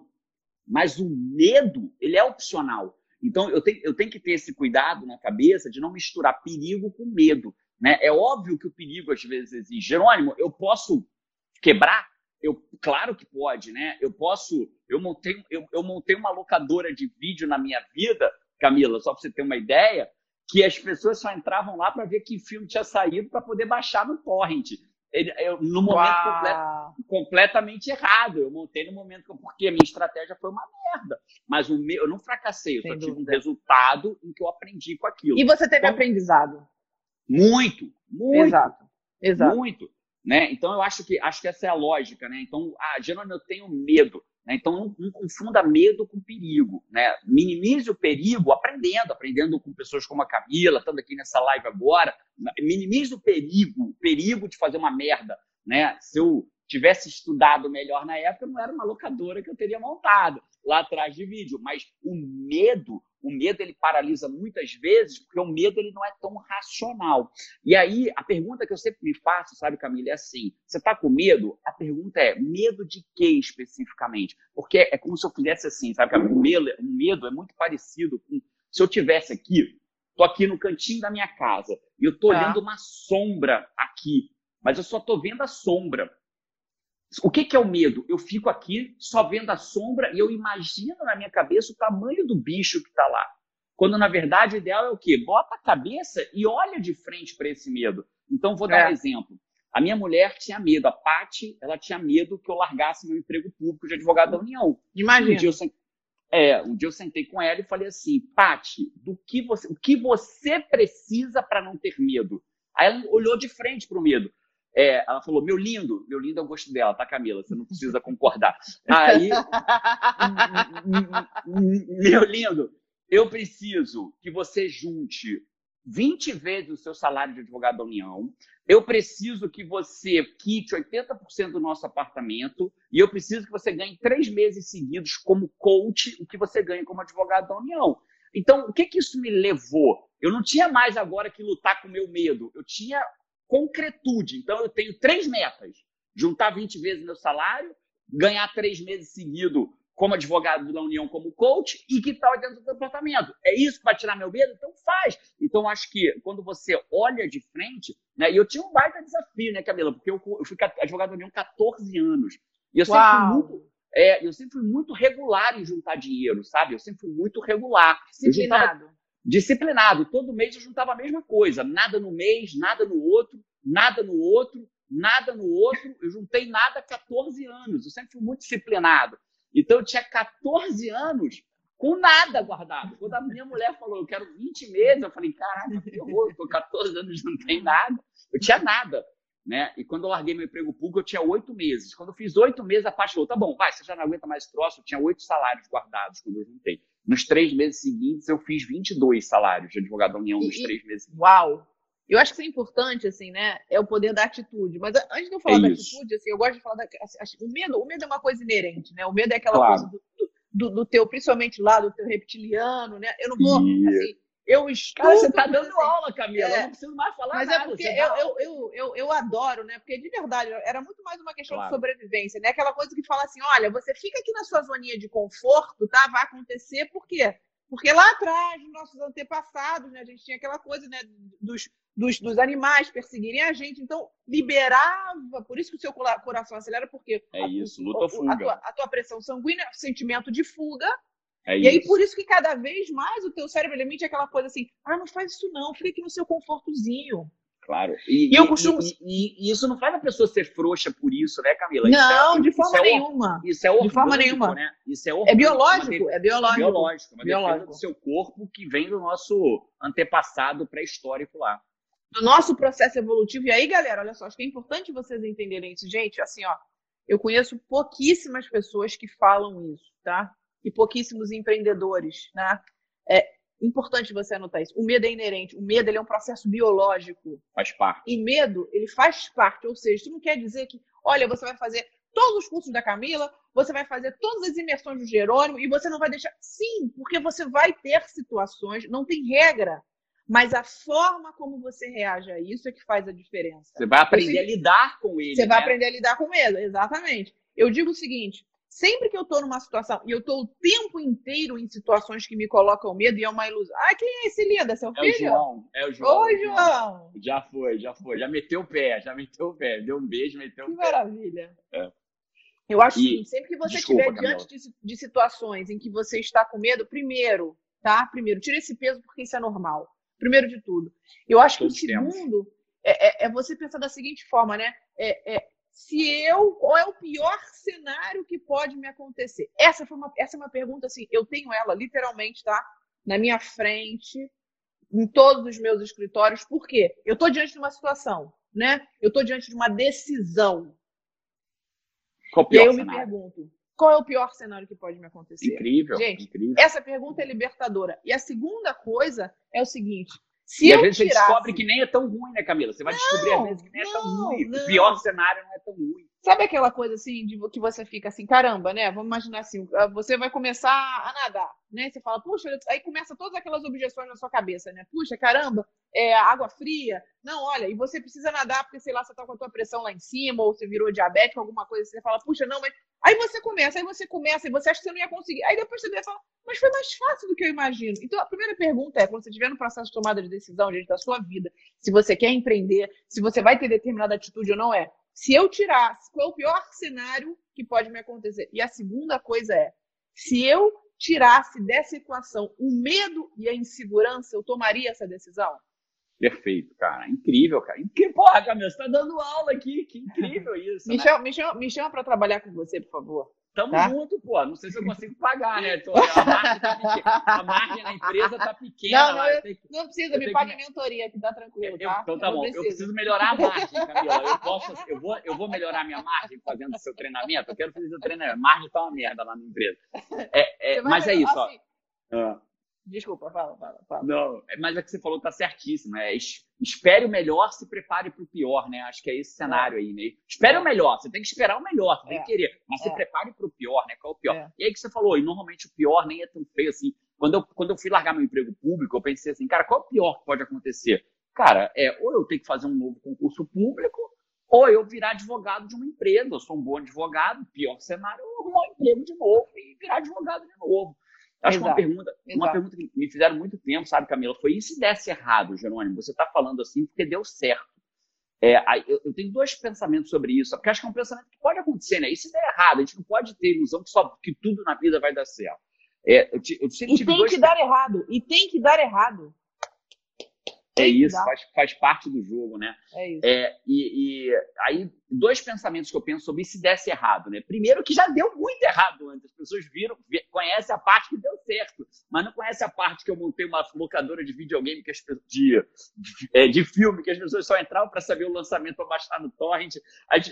mas o medo, ele é opcional. Então, eu tenho, eu tenho que ter esse cuidado na cabeça de não misturar perigo com medo. Né? É óbvio que o perigo às vezes existe. Jerônimo, eu posso quebrar? Eu, claro que pode, né? Eu posso. Eu montei, eu, eu montei uma locadora de vídeo na minha vida, Camila, só para você ter uma ideia, que as pessoas só entravam lá para ver que filme tinha saído para poder baixar no torrent ele, eu, no momento complet, completamente errado. Eu montei no momento porque a minha estratégia foi uma merda. Mas o meu, eu não fracassei, eu Sem só dúvida. tive um resultado em que eu aprendi com aquilo. E você teve então, aprendizado? Muito, muito. Exato. Exato. Muito. Né? Então eu acho que acho que essa é a lógica, né? Então, ah, Jerônimo, eu tenho medo. Né? Então, não, não, confunda medo com perigo. Né? Minimize o perigo aprendendo, aprendendo com pessoas como a Camila, estando aqui nessa live agora. Minimize o perigo, o perigo de fazer uma merda. Né? Se eu tivesse estudado melhor na época, não era uma locadora que eu teria montado lá atrás de vídeo. Mas o medo o medo ele paralisa muitas vezes porque o medo ele não é tão racional. E aí a pergunta que eu sempre me faço, sabe, Camila, é assim: você está com medo? A pergunta é medo de quê especificamente? Porque é como se eu fizesse assim, sabe? O medo, o medo é muito parecido com se eu tivesse aqui, tô aqui no cantinho da minha casa e eu tô tá. olhando uma sombra aqui, mas eu só tô vendo a sombra. O que, que, é o medo? Eu fico aqui só vendo a sombra e eu imagino na minha cabeça o tamanho do bicho que está lá. Quando na verdade o ideal é o quê? Bota a cabeça e olha de frente para esse medo. Então vou dar é. um exemplo. A minha mulher tinha medo, a Pati, ela tinha medo que eu largasse meu emprego público de advogado da União. Imagina. Um dia eu, sentei, é, um dia eu sentei com ela e falei assim, Pati, do que você, o que você precisa para não ter medo? Aí ela olhou de frente para o medo. É, ela falou, meu lindo, meu lindo é o gosto dela, tá, Camila? Você não precisa concordar. (laughs) Aí, meu lindo, eu preciso que você junte 20 vezes o seu salário de advogado da União. Eu preciso que você quite 80% do nosso apartamento. E eu preciso que você ganhe três meses seguidos como coach o que você ganha como advogado da União. Então, o que, que isso me levou? Eu não tinha mais agora que lutar com o meu medo. Eu tinha concretude. Então, eu tenho três metas: juntar 20 vezes meu salário, ganhar três meses seguido como advogado da União, como coach, e que tal dentro do departamento. É isso que vai tirar meu medo? Então faz. Então, acho que quando você olha de frente, né? E eu tinha um baita desafio, né, Camila? Porque eu, eu fui advogado da União 14 anos. E eu sempre fui muito. É, eu sempre fui muito regular em juntar dinheiro, sabe? Eu sempre fui muito regular. Disciplinado disciplinado. Todo mês eu juntava a mesma coisa. Nada no mês, nada no outro, nada no outro, nada no outro. Eu juntei nada há 14 anos. Eu sempre fui muito disciplinado. Então eu tinha 14 anos com nada guardado. Quando a minha mulher falou, eu quero 20 meses, eu falei, caraca, que horror, eu tô 14 anos não tem nada. Eu tinha nada. Né? E quando eu larguei meu emprego público, eu tinha oito meses. Quando eu fiz oito meses, a parte falou: tá bom, vai, você já não aguenta mais troço. Eu tinha oito salários guardados quando eu juntei. Nos três meses seguintes, eu fiz 22 salários de advogado da União nos e, três meses. Uau! Eu acho que isso é importante, assim, né? É o poder da atitude. Mas antes de eu falar é da atitude, assim, eu gosto de falar da. Assim, o, medo, o medo é uma coisa inerente, né? O medo é aquela claro. coisa do, do, do, teu, principalmente lá, do teu reptiliano, né? Eu não vou. Assim, eu estudo. Cara, você tá dando assim, aula, Camila. É, eu não preciso mais falar mas é nada. Mas é porque eu, eu, eu, eu, eu, adoro, né? Porque de verdade, era muito mais uma questão claro. de sobrevivência, né? Aquela coisa que fala assim: olha, você fica aqui na sua zoninha de conforto, tá? Vai acontecer, por quê? Porque lá atrás, nossos antepassados, né, a gente tinha aquela coisa né, dos, dos, dos animais perseguirem a gente, então liberava, por isso que o seu coração acelera, porque é isso, luta ou fuga. A tua, a tua pressão sanguínea, sentimento de fuga, é e isso. aí, por isso que cada vez mais o teu cérebro emite aquela coisa assim, ah, não faz isso não, fica aqui no seu confortozinho. Claro. E, e eu costumo. E, e, e, isso não faz a pessoa ser frouxa por isso, né, Camila? Não, é, de forma nenhuma. Isso é orgânico, de forma nenhuma. Né? Isso é, orgânico, é biológico, é biológico. É biológico, é uma biológico. do seu corpo que vem do nosso antepassado pré-histórico lá. Do nosso processo evolutivo. E aí, galera, olha só, acho que é importante vocês entenderem isso. Gente, assim, ó, eu conheço pouquíssimas pessoas que falam isso, tá? E pouquíssimos empreendedores, né? É, Importante você anotar isso. O medo é inerente. O medo ele é um processo biológico. Faz parte. E medo, ele faz parte. Ou seja, isso não quer dizer que, olha, você vai fazer todos os cursos da Camila, você vai fazer todas as imersões do Jerônimo e você não vai deixar. Sim, porque você vai ter situações, não tem regra. Mas a forma como você reage a isso é que faz a diferença. Você vai aprender você, a lidar com ele. Você né? vai aprender a lidar com medo, exatamente. Eu digo o seguinte: Sempre que eu estou numa situação, e eu estou o tempo inteiro em situações que me colocam medo e é uma ilusão. Ah, quem é esse lindo? É seu filho? É o João. É o João. Oi, João. Já foi, já foi. Já meteu o pé, já meteu o pé. Deu um beijo, meteu que o pé. Que maravilha. É. Eu acho que sempre que você estiver diante de, de, situações em que você está com medo, primeiro, tá? Primeiro, tira esse peso porque isso é normal. Primeiro de tudo. Eu acho Todos que o segundo é, é, é, você pensar da seguinte forma, né? É, é se eu, qual é o pior cenário que pode me acontecer? Essa foi uma, essa é uma pergunta assim, eu tenho ela literalmente, tá? Na minha frente, em todos os meus escritórios. Por quê? Eu estou diante de uma situação, né? Eu estou diante de uma decisão. Qual o pior e aí eu cenário? me pergunto, qual é o pior cenário que pode me acontecer? Incrível, Gente, incrível. essa pergunta é libertadora. E a segunda coisa é o seguinte: se e às vezes tirasse... você descobre que nem é tão ruim, né, Camila? Você vai não, descobrir às vezes que nem não, é tão ruim. Não. O pior cenário não é tão ruim. Sabe aquela coisa assim, de que você fica assim, caramba, né? Vamos imaginar assim, ah, você vai começar a nadar, né? Você fala, puxa, aí começa todas aquelas objeções na sua cabeça, né? Puxa, caramba, é água fria. Não, olha, e você precisa nadar porque, sei lá, você tá com a tua pressão lá em cima, ou você virou diabético, alguma coisa, você fala, puxa, não, mas. Aí você começa, aí você começa, e você acha que você não ia conseguir. Aí depois você fala, mas foi mais fácil do que eu imagino. Então a primeira pergunta é, quando você estiver no processo de tomada de decisão, gente, da sua vida, se você quer empreender, se você vai ter determinada atitude ou não é, se eu tirasse, qual é o pior cenário que pode me acontecer? E a segunda coisa é, se eu tirasse dessa equação o medo e a insegurança, eu tomaria essa decisão? Perfeito, cara. Incrível, cara. Que porra, Camila, você tá dando aula aqui. Que incrível (laughs) isso. me, né? chama, me, chama, me chama para trabalhar com você, por favor. Tamo tá? junto, pô. Não sei se eu consigo pagar, né? Tô, a, (laughs) margem tá a margem na empresa tá pequena. Não, não, eu, não precisa, me pague que... mentoria, que tá tranquilo, tá? então tá eu bom. Eu preciso melhorar a margem, Camila. Eu, (laughs) posso, eu, vou, eu vou melhorar minha margem fazendo seu treinamento. Eu quero fazer seu treinamento. Margem tá uma merda lá na empresa. É, é, mas é isso, assim, ó. Desculpa, fala, fala, fala. Não, é, mas é que você falou tá certíssimo. É, espere o melhor, se prepare para o pior, né? Acho que é esse cenário é. aí, né? Espere é. o melhor, você tem que esperar o melhor, você tem que é. querer, mas se é. prepare para o pior, né? Qual é o pior? E aí que você falou, e normalmente o pior nem é tão feio assim. Quando eu, quando eu fui largar meu emprego público, eu pensei assim, cara, qual é o pior que pode acontecer? Cara, é ou eu tenho que fazer um novo concurso público, ou eu virar advogado de uma empresa. Eu sou um bom advogado, pior cenário, eu arrumar um emprego de novo e virar advogado de novo. Acho que uma pergunta, uma pergunta que me fizeram muito tempo, sabe, Camila, foi e se desse errado, Jerônimo? Você está falando assim porque deu certo. É, eu, tenho dois pensamentos sobre isso, porque acho que é um pensamento que pode acontecer, né? E se der errado, a gente não pode ter ilusão que, só, que tudo na vida vai dar certo. É, eu, eu e tem que dar errado, e tem que dar errado. É isso, faz, faz parte do jogo, né? É isso. É, e, e, aí, dois pensamentos que eu penso sobre se desse errado, né? Primeiro, que já deu muito errado antes. As pessoas viram, conhecem a parte que deu certo, mas não conhecem a parte que eu montei uma locadora de videogame que as, de, de, é, de filme, que as pessoas só entravam para saber o lançamento para baixar no torrent.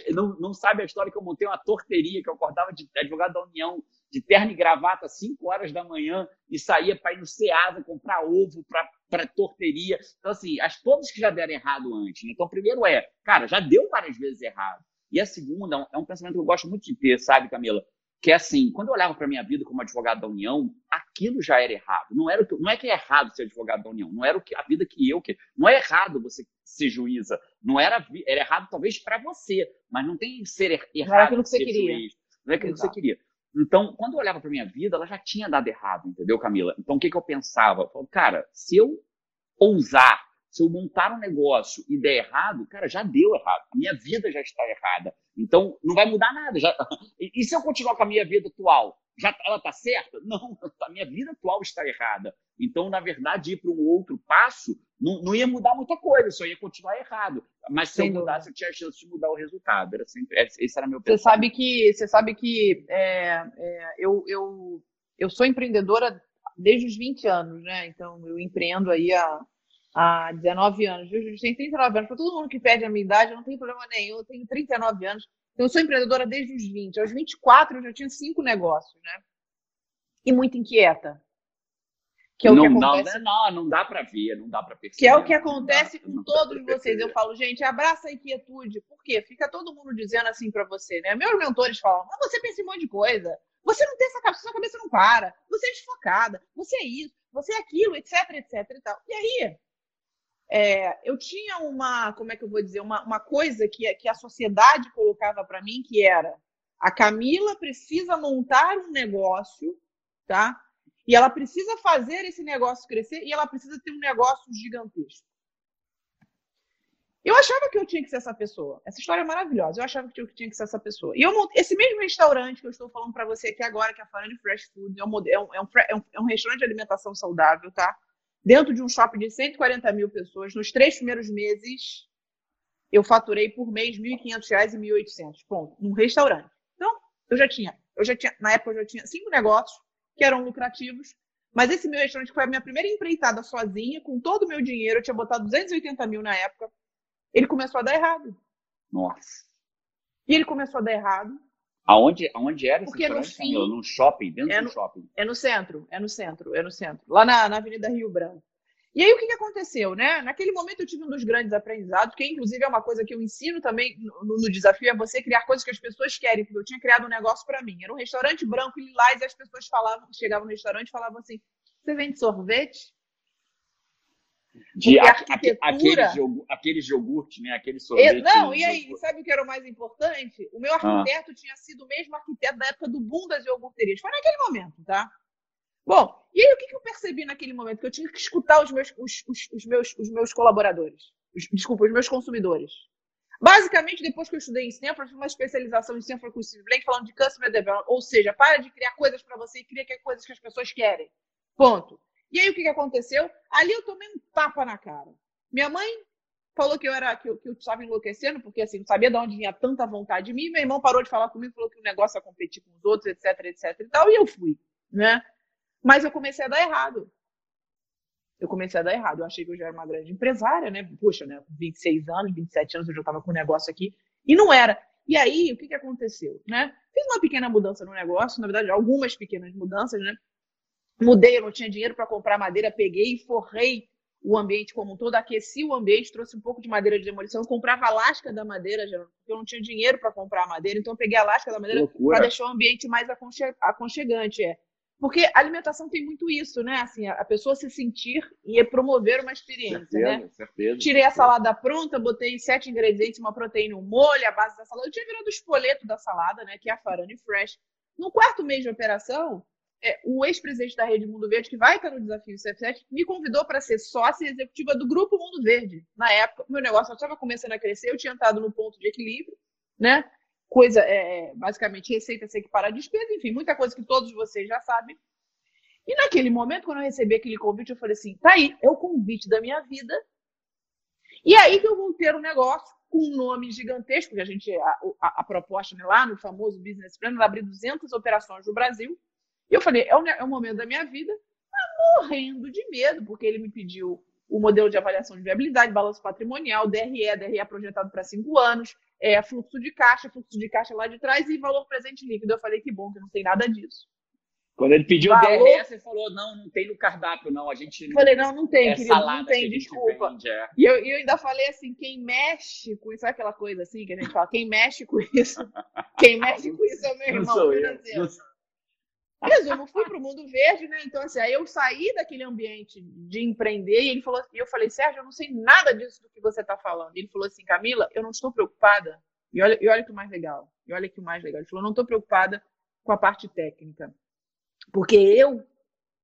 Não, não sabe a história que eu montei uma torteria, que eu acordava de advogado da União de terno e gravata às 5 horas da manhã e saía para ir no Ceasa comprar ovo para torteria. Então, assim, as todas que já deram errado antes. Né? Então, primeiro é, cara, já deu várias vezes errado. E a segunda é um pensamento que eu gosto muito de ter, sabe, Camila? que é assim, quando eu olhava para minha vida como advogado da União, aquilo já era errado. Não era que, não é que é errado ser advogado da União, não era o que, a vida que eu que não é errado você ser juíza, não era era errado talvez para você, mas não tem ser er, errado não era aquilo que você queria. Juiz, não é aquilo Exato. que você queria. Então, quando eu olhava para minha vida, ela já tinha dado errado, entendeu, Camila? Então, o que, que eu pensava? Eu falava, cara, se eu ousar se eu montar um negócio e der errado, cara, já deu errado. A minha vida já está errada. Então, não vai mudar nada. Já... (laughs) E, se eu continuar com a minha vida atual? Já, ela está certa? (laughs) Não, a minha vida atual está errada. Então, na verdade, ir para um outro passo não, não, ia mudar muita coisa, só ia continuar errado. Mas se Sem eu mudasse, eu tinha a chance de mudar o resultado. Era sempre, esse era meu pensamento. Você sabe que, você sabe que é, é, eu, eu, eu sou empreendedora desde os 20 anos, né? Então, eu empreendo aí há há 19 anos. Eu tenho 39 anos. Para todo mundo que perde a minha idade, eu não tenho problema nenhum. Eu tenho 39 anos. Então, eu sou empreendedora desde os 20. Aos 24, eu já tinha cinco negócios, né? E muito inquieta. Que é o não, que acontece... não, não, não dá para ver, não dá para perceber. Que é o que acontece dá, com todos vocês. Eu falo, gente, abraça a inquietude. Por quê? Fica todo mundo dizendo assim para você, né? Meus mentores falam, mas você pensa em um monte de coisa. Você não tem essa cabeça, sua cabeça não para. Você é desfocada. Você é isso, você é aquilo, etc, etc e tal. E aí, é, eu tinha uma, como é que eu vou dizer, uma, uma coisa que, que a sociedade colocava para mim, que era a Camila precisa montar um negócio, tá? E ela precisa fazer esse negócio crescer e ela precisa ter um negócio gigantesco. Eu achava que eu tinha que ser essa pessoa. Essa história é maravilhosa. Eu achava que eu tinha que ser essa pessoa. E eu montei, esse mesmo restaurante que eu estou falando para você aqui agora, que é a Farane Fresh Food, é um, é, um, é, um, é um restaurante de alimentação saudável, tá? dentro de um shopping de 140 mil pessoas, nos três primeiros meses, eu faturei por mês R$ 1.500 e R$ 1.800, ponto, num restaurante. Então, eu já tinha, eu já tinha, na época eu já tinha cinco negócios que eram lucrativos, mas esse meu restaurante foi a minha primeira empreitada sozinha, com todo o meu dinheiro, eu tinha botado 280 mil na época, ele começou a dar errado. Nossa. E ele começou a dar errado, Aonde, aonde era Porque esse restaurante? No, no shopping, dentro é no, do shopping. É no centro, é no centro, é no centro. Lá na, na Avenida Rio Branco. E aí o que, que aconteceu, né? Naquele momento eu tive um dos grandes aprendizados, que inclusive é uma coisa que eu ensino também no, no desafio, é você criar coisas que as pessoas querem, porque eu tinha criado um negócio para mim. Era um restaurante branco e lilás e as pessoas falavam, chegavam no restaurante e falavam assim, você vende sorvete? de arquitetura... aqueles, iogurte, aqueles iogurte, né? Aquele sorvete. Não, e aí, sabe o que era o mais importante? O meu ah. arquiteto ah. tinha sido o mesmo arquiteto da época do boom das iogurterias. Foi naquele momento, tá? Bom, e aí o que, que eu percebi naquele momento? Que eu tinha que escutar os meus, os, os, os meus, os meus colaboradores. Os, desculpa, os meus consumidores. Basicamente, depois que eu estudei em Stanford, fiz uma especialização em Stanford com Steve Blank falando de Customer Development. Ou seja, para de criar coisas para você e cria coisas que as pessoas querem. Ponto. E aí o que, que aconteceu? Ali eu tomei um tapa na cara. Minha mãe falou que eu era que eu, que eu estava enlouquecendo, porque assim, não sabia de onde vinha tanta vontade de mim. Meu irmão parou de falar comigo, falou que o negócio ia competir com os outros, etc, etc e tal, e eu fui, né? Mas eu comecei a dar errado. Eu comecei a dar errado. Eu achei que eu já era uma grande empresária, né? Puxa, né? Com 26 anos, 27 anos, eu já estava com um negócio aqui. E não era. E aí, o que, que aconteceu, né? Fiz uma pequena mudança no negócio, na verdade, algumas pequenas mudanças, né? Mudei, eu não tinha dinheiro para comprar madeira, peguei e forrei o ambiente como um todo, aqueci o ambiente, trouxe um pouco de madeira de demolição. Eu comprava a lasca da madeira, porque eu não tinha dinheiro para comprar a madeira, então eu peguei a lasca da madeira para deixar o ambiente mais aconche aconchegante. É. Porque a alimentação tem muito isso, né? Assim, a pessoa se sentir e promover uma experiência, certeza, né? Certeza, Tirei certeza. a salada pronta, botei sete ingredientes, uma proteína, um molho, a base da salada. Eu tinha virado o espoleto da salada, né? Que é a Farane Fresh. No quarto mês de operação, é, o ex-presidente da Rede Mundo Verde, que vai estar no desafio CF7, me convidou para ser sócia executiva do Grupo Mundo Verde. Na época, meu negócio estava começando a crescer, eu tinha entrado no ponto de equilíbrio, né? Coisa, é, é basicamente, receita sem que parar despesa, enfim, muita coisa que todos vocês já sabem. E naquele momento, quando eu recebi aquele convite, eu falei assim: tá aí, é o convite da minha vida. E aí que eu vou ter um negócio com um nome gigantesco, porque a gente, a, a, a proposta né, lá no famoso Business Plan, ela abrir 200 operações no Brasil e eu falei, é o, é o momento da minha vida, morrendo de medo, porque ele me pediu o modelo de avaliação de viabilidade, balanço patrimonial, DRE, DRE projetado para cinco anos, é, fluxo de caixa, fluxo de caixa lá de trás e valor presente líquido. Eu falei que bom, que não tem nada disso. Quando ele pediu Valor... DRS, ele falou: não, não tem no cardápio, não. A gente. Falei, não, não tem, é querido, não tem, desculpa. Vende, é. E eu, eu ainda falei assim: quem mexe com isso, sabe aquela coisa assim que a gente fala? Quem mexe com isso, (laughs) quem mexe com isso é meu irmão. Não sou eu, não... Resumo, fui para o mundo verde, né? Então, assim, aí eu saí daquele ambiente de empreender e ele falou, e eu falei, Sérgio, eu não sei nada disso do que você está falando. E ele falou assim, Camila, eu não estou preocupada. E olha, e olha que o mais legal. E olha que o mais legal. Ele falou, não estou preocupada com a parte técnica. Porque eu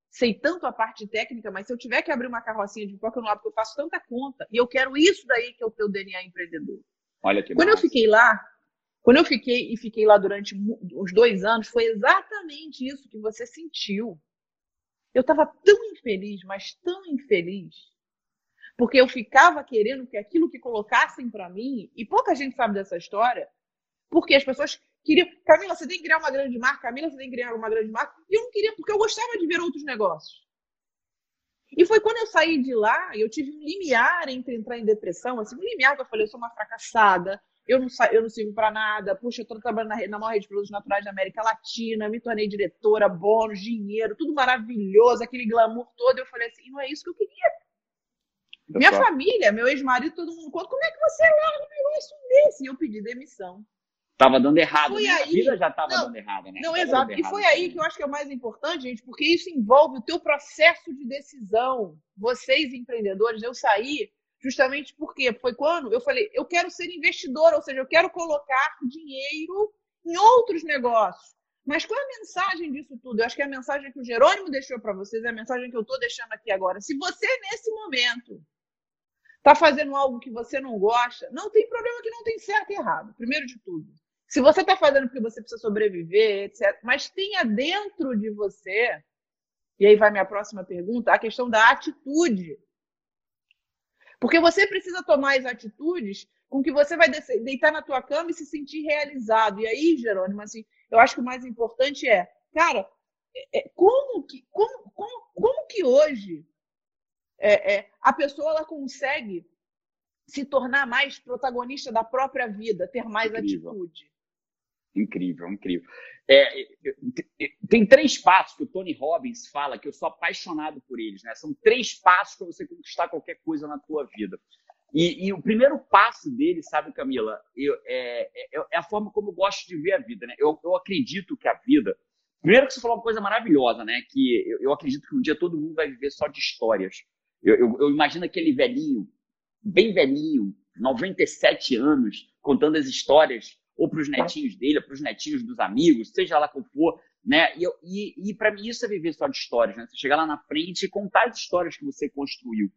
sei tanto a parte técnica, mas se eu tiver que abrir uma carrocinha de pipoca, eu não abro, porque eu faço tanta conta. E eu quero isso daí que é o teu DNA empreendedor. Olha que Quando massa. eu fiquei lá, quando eu fiquei e fiquei lá durante uns dois anos, foi exatamente isso que você sentiu. Eu estava tão infeliz, mas tão infeliz, porque eu ficava querendo que aquilo que colocassem para mim, e pouca gente sabe dessa história, porque as pessoas queriam, Camila, você tem que criar uma grande marca, Camila, você tem que criar uma grande marca, e eu não queria, porque eu gostava de ver outros negócios. E foi quando eu saí de lá, eu tive um limiar entre entrar em depressão, assim, um limiar que eu falei, eu sou uma fracassada, eu não, eu não sirvo para nada, puxa, eu estou trabalhando na, na maior rede de produtos naturais da América Latina, me tornei diretora, bônus, dinheiro, tudo maravilhoso, aquele glamour todo. Eu falei assim, não é isso que eu queria. Minha família, meu ex-marido, todo mundo conta, como é que você larga um negócio desse? E eu pedi demissão. Tava dando errado, foi né? Aí... A vida já tava não, dando errado, né? Não, tava exato. E foi aí que eu acho que é o mais importante, gente, porque isso envolve o teu processo de decisão. Vocês, empreendedores, eu saí Justamente porque foi quando eu falei, eu quero ser investidor, ou seja, eu quero colocar dinheiro em outros negócios. Mas qual é a mensagem disso tudo? Eu acho que é a mensagem que o Jerônimo deixou para vocês, é a mensagem que eu estou deixando aqui agora. Se você, nesse momento, está fazendo algo que você não gosta, não tem problema que não tem certo e errado, primeiro de tudo. Se você está fazendo porque você precisa sobreviver, etc., mas tenha dentro de você, e aí vai minha próxima pergunta, a questão da atitude. Porque você precisa tomar as atitudes com que você vai deitar na tua cama e se sentir realizado. E aí, Jerônimo, assim, eu acho que o mais importante é, cara, é, é, como, que, como, como, como que hoje é, é, a pessoa ela consegue se tornar mais protagonista da própria vida, ter mais Incrível. atitude? Incrível, incrível. É, tem três passos que o Tony Robbins fala que eu sou apaixonado por eles, né? São três passos para você conquistar qualquer coisa na tua vida. E, e, o primeiro passo dele, sabe, Camila, eu, é, é, é, a forma como eu gosto de ver a vida, né? Eu, eu acredito que a vida. Primeiro que você falou uma coisa maravilhosa, né? Que eu, eu acredito que um dia todo mundo vai viver só de histórias. Eu, eu imagino aquele velhinho, bem velhinho, 97 anos, contando as histórias ou para os netinhos dele, para os netinhos dos amigos, seja lá como for, né? E, e, e para mim isso é viver só de histórias, né? Você chegar lá na frente e contar as histórias que você construiu.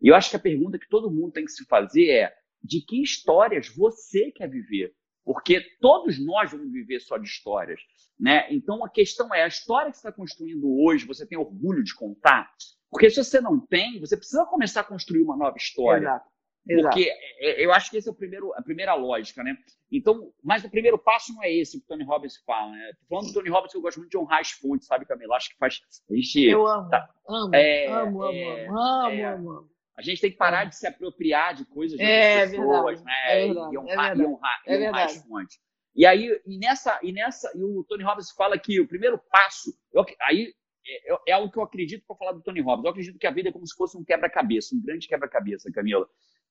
E eu acho que a pergunta que todo mundo tem que se fazer é de que histórias você quer viver? Porque todos nós vamos viver só de histórias, né? Então a questão é a história que você está construindo hoje, você tem orgulho de contar? Porque se você não tem, você precisa começar a construir uma nova história. Exato. Porque é, é, eu acho que esse é o primeiro, a primeira lógica, né? Então, mas o primeiro passo não é esse que o Tony Robbins fala, né? Tô falando do Tony Robbins, eu gosto muito de honrar as fontes, sabe, Camila? Acho que faz. A gente, eu amo, tá, amo, é, amo, amo, é, amo, amo, é, amo, amo. A gente tem que parar de se apropriar de coisas de é, pessoas, né? É verdade, e honrar, é e honrar, e honrar as fontes. E aí, e nessa, e nessa, e o Tony Robbins fala que o primeiro passo, eu, aí é, é algo que eu acredito para falar do Tony Robbins. Eu acredito que a vida é como se fosse um quebra-cabeça, um grande quebra-cabeça, Camila.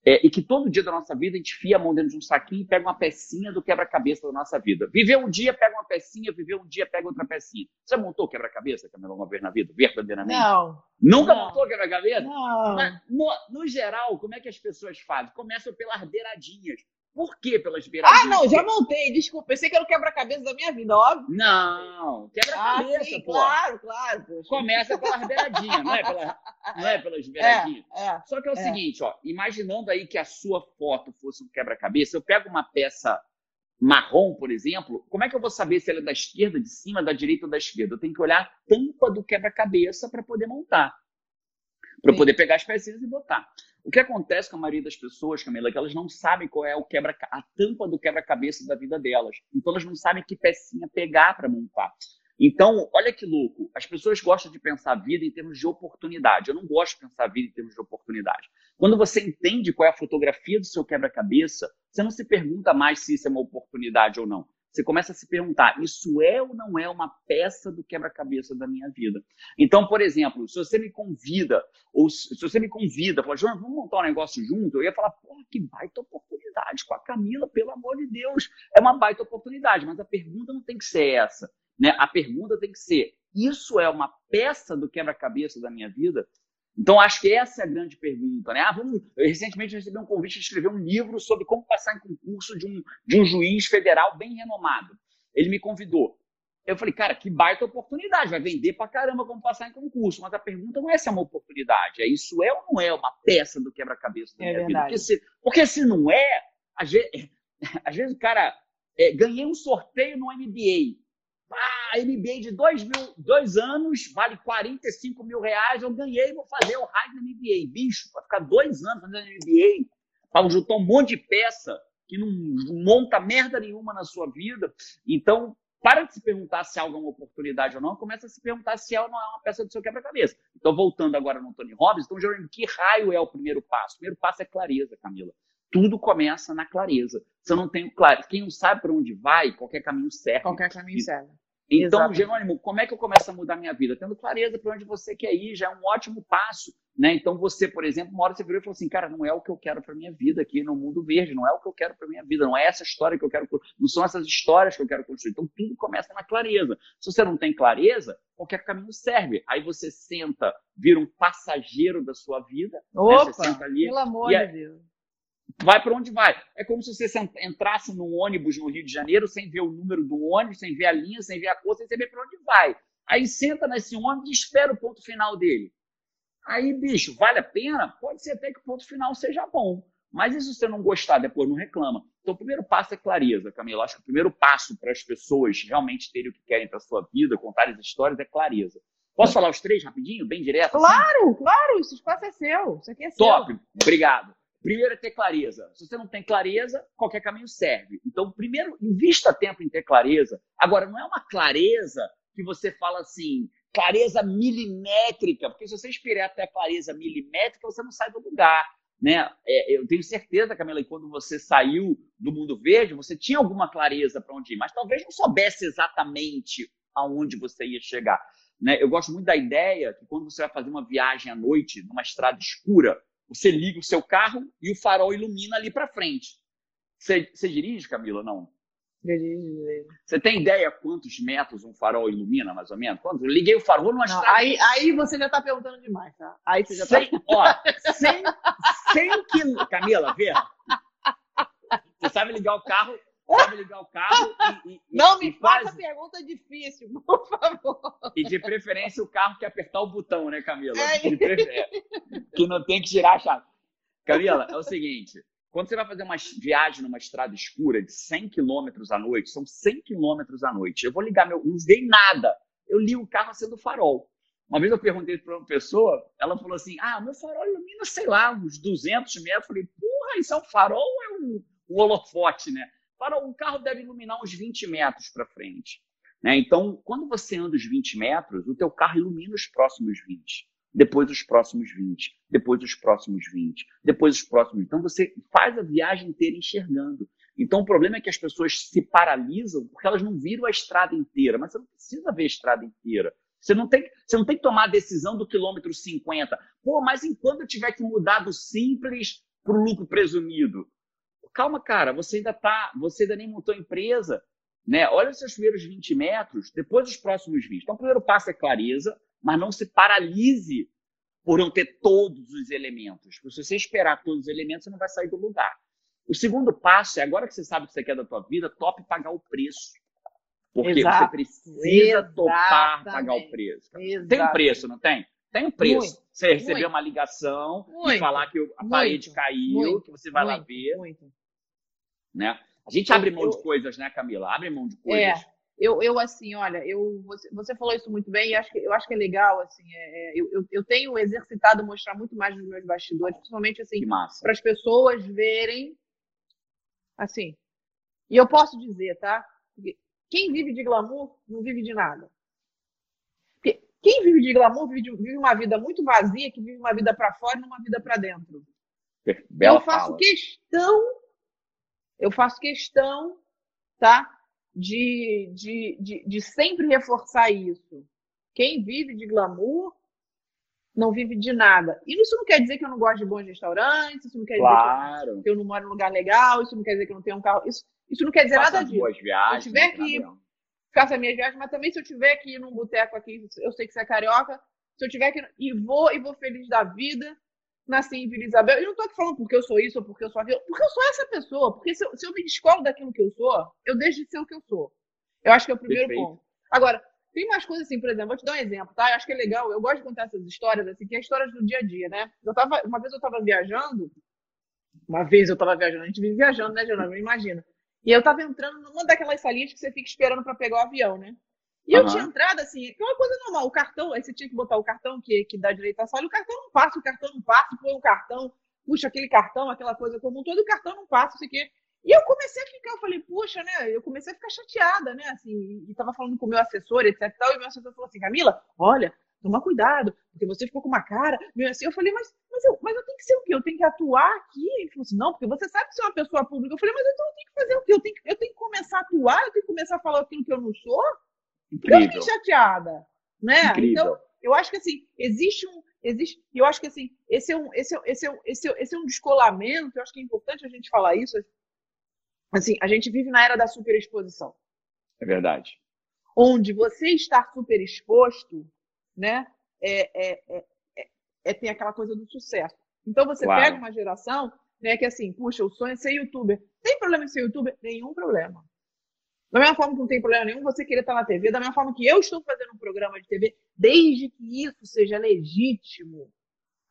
É, e que todo dia da nossa vida a gente fia a mão dentro de um saquinho e pega uma pecinha do quebra-cabeça da nossa vida. Viver um dia, pega uma pecinha, viver um dia, pega outra pecinha. Você montou quebra-cabeça, Camila, alguma vez na vida? Verdadeiramente? Não. Nunca não. montou quebra-cabeça? Não. Mas, no, no, geral, como é que as pessoas fazem? Começam pelas beiradinhas. Por que pelas beiradinhas? Ah, não, já montei, desculpa. Pensei que era o quebra-cabeça da minha vida, óbvio. Não, quebra-cabeça, ah, pô. Claro, claro. Poxa. Começa pelas beiradinhas, não é, pela, não é pelas beiradinhas. (laughs) É, é, Só que é o é. seguinte, ó, imaginando aí que a sua foto fosse um quebra-cabeça, eu pego uma peça marrom, por exemplo, como é que eu vou saber se ela é da esquerda, de cima, da direita ou da esquerda? Eu tenho que olhar a tampa do quebra-cabeça para poder montar. Para poder pegar as pecinhas e botar. O que acontece com a maioria das pessoas, Camila, é que elas não sabem qual é o quebra, a tampa do quebra-cabeça da vida delas. Então elas não sabem que pecinha pegar para montar. Então, olha que louco. As pessoas gostam de pensar a vida em termos de oportunidade. Eu não gosto de pensar a vida em termos de oportunidade. Quando você entende qual é a fotografia do seu quebra-cabeça, você não se pergunta mais se isso é uma oportunidade ou não. Você começa a se perguntar: isso é ou não é uma peça do quebra-cabeça da minha vida? Então, por exemplo, se você me convida, ou se você me convida, fala, João, vamos montar um negócio junto, eu ia falar, porra, que baita oportunidade com a Camila, pelo amor de Deus. É uma baita oportunidade, mas a pergunta não tem que ser essa. Né? A pergunta tem que ser: isso é uma peça do quebra-cabeça da minha vida? Então, acho que essa é a grande pergunta. Né? Ah, vamos... Eu recentemente recebi um convite de escrever um livro sobre como passar em concurso de um, de um juiz federal bem renomado. Ele me convidou. Eu falei, cara, que baita oportunidade, vai vender pra caramba como passar em concurso. Mas a pergunta não é se é uma oportunidade, é isso é ou não é uma peça do quebra-cabeça da é minha verdade. vida. Porque se, porque se não é, às vezes, (laughs) às vezes o cara é, ganhei um sorteio no MBA. Ah, MBA de dois, mil, dois anos, vale 45 mil reais. Eu ganhei, vou fazer o raio do MBA. Bicho, vai ficar dois anos fazendo MBA, para juntar um monte de peça que não monta merda nenhuma na sua vida. Então, para de se perguntar se algo é uma oportunidade ou não, começa a se perguntar se ela não é uma peça do seu quebra-cabeça. Então, voltando agora no Tony Robbins, então, Jeremy, que raio é o primeiro passo? O primeiro passo é clareza, Camila. Tudo começa na clareza. Se eu não tenho clareza, quem não sabe para onde vai, qualquer caminho serve. Qualquer caminho serve. Então, Exatamente. Jerônimo, como é que eu começo a mudar minha vida? Tendo clareza para onde você quer ir, já é um ótimo passo. Né? Então, você, por exemplo, uma hora você virou e falou assim: cara, não é o que eu quero para minha vida aqui no mundo verde, não é o que eu quero para minha vida, não é essa história que eu quero, não são essas histórias que eu quero construir. Então, tudo começa na clareza. Se você não tem clareza, qualquer caminho serve. Aí você senta, vira um passageiro da sua vida. Opa, né? você senta ali, pelo amor de Deus vai para onde vai. É como se você entrasse num ônibus no Rio de Janeiro sem ver o número do ônibus, sem ver a linha, sem ver a cor, sem saber para onde vai. Aí senta nesse ônibus e espera o ponto final dele. Aí, bicho, vale a pena? Pode ser até que o ponto final seja bom. Mas e se você não gostar, depois não reclama? Então, o primeiro passo é clareza, Camila. Acho que o primeiro passo para as pessoas realmente terem o que querem para a sua vida, contar as histórias, é clareza. Posso falar os três rapidinho, bem direto? Claro, assim? claro, esse espaço é seu. Isso aqui é Top, seu. obrigado. Primeiro é ter clareza. Se você não tem clareza, qualquer caminho serve. Então, primeiro, invista tempo em ter clareza. Agora, não é uma clareza que você fala assim, clareza milimétrica, porque se você esperar até clareza milimétrica, você não sai do lugar. Né? É, eu tenho certeza, Camila, que quando você saiu do mundo verde, você tinha alguma clareza para onde ir, mas talvez não soubesse exatamente aonde você ia chegar. Né? Eu gosto muito da ideia que quando você vai fazer uma viagem à noite, numa estrada escura, você liga o seu carro e o farol ilumina ali para frente. Você, você, dirige, Camila, não? Dirige, Você tem ideia quantos metros um farol ilumina, mais ou menos? Quando eu liguei o farol numa estrada... Aí, aí você já está perguntando demais, tá? Aí você já está... Ó, 100, 100 quilos... Camila, vê. Você sabe ligar o carro sabe ligar o carro e, e Não e me faz... faça pergunta difícil, por favor. E de preferência o carro que apertar o botão, né, Camila? É. Que não tem que girar a chave. Camila, é o seguinte, quando você vai fazer uma viagem numa estrada escura de 100 km à noite, são 100 km à noite, eu vou ligar meu... Não dei nada. Eu ligo o carro acendo o farol. Uma vez eu perguntei para uma pessoa, ela falou assim, ah, meu farol ilumina, sei lá, uns 200 metros. Eu falei, porra, isso é um farol ou é um, um holofote, né? Para um carro deve iluminar uns 20 metros para frente. Né? Então, quando você anda os 20 metros, o teu carro ilumina os próximos 20, depois os próximos 20, depois os próximos 20, depois os próximos. Então, você faz a viagem inteira enxergando. Então, o problema é que as pessoas se paralisam porque elas não viram a estrada inteira. Mas você não precisa ver a estrada inteira. Você não tem, você não tem que tomar a decisão do quilômetro 50. Pô, mas enquanto eu tiver que mudar do simples para o lucro presumido? Calma, cara, você ainda tá, você ainda nem montou a empresa, né? Olha os seus primeiros 20 metros, depois os próximos 20. Então, o primeiro passo é clareza, mas não se paralise por não ter todos os elementos. Se você esperar todos os elementos, você não vai sair do lugar. O segundo passo é, agora que você sabe o que você quer da tua vida, top pagar o preço. Porque Exato. você precisa Exatamente. topar pagar o preço. Exatamente. Tem um preço, não tem? Tem um preço. Muito, você receber muito, uma ligação muito, e falar que a parede caiu, que você vai lá ver. Muito né? A gente abre mão de coisas, né, Camila? Abre mão de coisas. É. Eu, eu assim, olha, eu, você, você falou isso muito bem e acho que, eu acho que é legal, assim, é, é eu, eu, eu tenho exercitado mostrar muito mais nos meus bastidores, principalmente, assim, para as pessoas verem, assim, e eu posso dizer, tá? Quem vive de glamour não vive de nada. Quem vive de glamour vive, vive uma vida muito vazia, que vive uma vida para fora e uma vida para dentro. Bela eu faço fala. questão eu faço questão, tá? de, de, de, de sempre reforçar isso. Quem vive de glamour não vive de nada. E isso não quer dizer que eu não gosto de bons restaurantes, isso não quer claro. dizer que eu, não moro em um lugar legal, isso não quer dizer que eu não tenho um carro. Isso, isso não quer dizer Faça nada disso. Boas viagens, se eu tiver que faço as minhas viagens, mas também se eu tiver que ir num boteco aqui, eu sei que você é carioca, se eu tiver que e vou e vou feliz da vida, nasci em Vila Isabel. E não tô aqui falando porque eu sou isso ou porque eu sou aquilo, porque eu sou essa pessoa. Porque se eu, se eu me descolo daquilo que eu sou, eu deixo de ser o que eu sou. Eu acho que é o primeiro Perfeito. ponto. Agora, tem mais coisas assim, por exemplo, vou te dar um exemplo, tá? Eu acho que é legal, eu gosto de contar essas histórias, assim, que é histórias do dia a dia, né? Eu tava, uma vez eu tava viajando, uma vez eu tava viajando, a gente vive viajando, né, Geraldo? Imagina. E eu tava entrando numa daquelas salinhas que você fica esperando para pegar o avião, né? E eu Aham. tinha entrado assim, que é uma coisa normal, o cartão, aí você tinha que botar o cartão que, que dá direito à sala, o cartão não passa, o cartão não passa, põe o cartão, puxa aquele cartão, aquela coisa comum toda, o cartão não passa, não sei o quê. E eu comecei a ficar, eu falei, puxa, né? Eu comecei a ficar chateada, né? Assim, e tava falando com o meu assessor, etc e tal, e meu assessor falou assim, Camila, olha, toma cuidado, porque você ficou com uma cara, meio assim, eu falei, mas, mas, eu, mas eu tenho que ser o quê? Eu tenho que atuar aqui? Ele falou assim, não, porque você sabe que você é uma pessoa pública. Eu falei, mas então eu tenho que fazer o quê? Eu tenho, que- eu tenho que começar a atuar, eu tenho que começar a falar aquilo que eu não sou? Eu Incrível. fiquei chateada, né? Incrível. Então, eu acho que assim, existe um. Existe, eu acho que assim, esse é, um, esse, é, esse, é, esse, é, esse é um descolamento, eu acho que é importante a gente falar isso. Assim, a gente vive na era da superexposição, É verdade. onde você estar superexposto, né, é, é, é, é, é tem aquela coisa do sucesso. Então você pega uma geração, né, que assim, puxa, o sonho é ser youtuber. Tem problema em ser youtuber? Nenhum problema. Da mesma forma que não tem problema nenhum você querer estar na TV, da mesma forma que eu estou fazendo um programa de TV, desde que isso seja legítimo.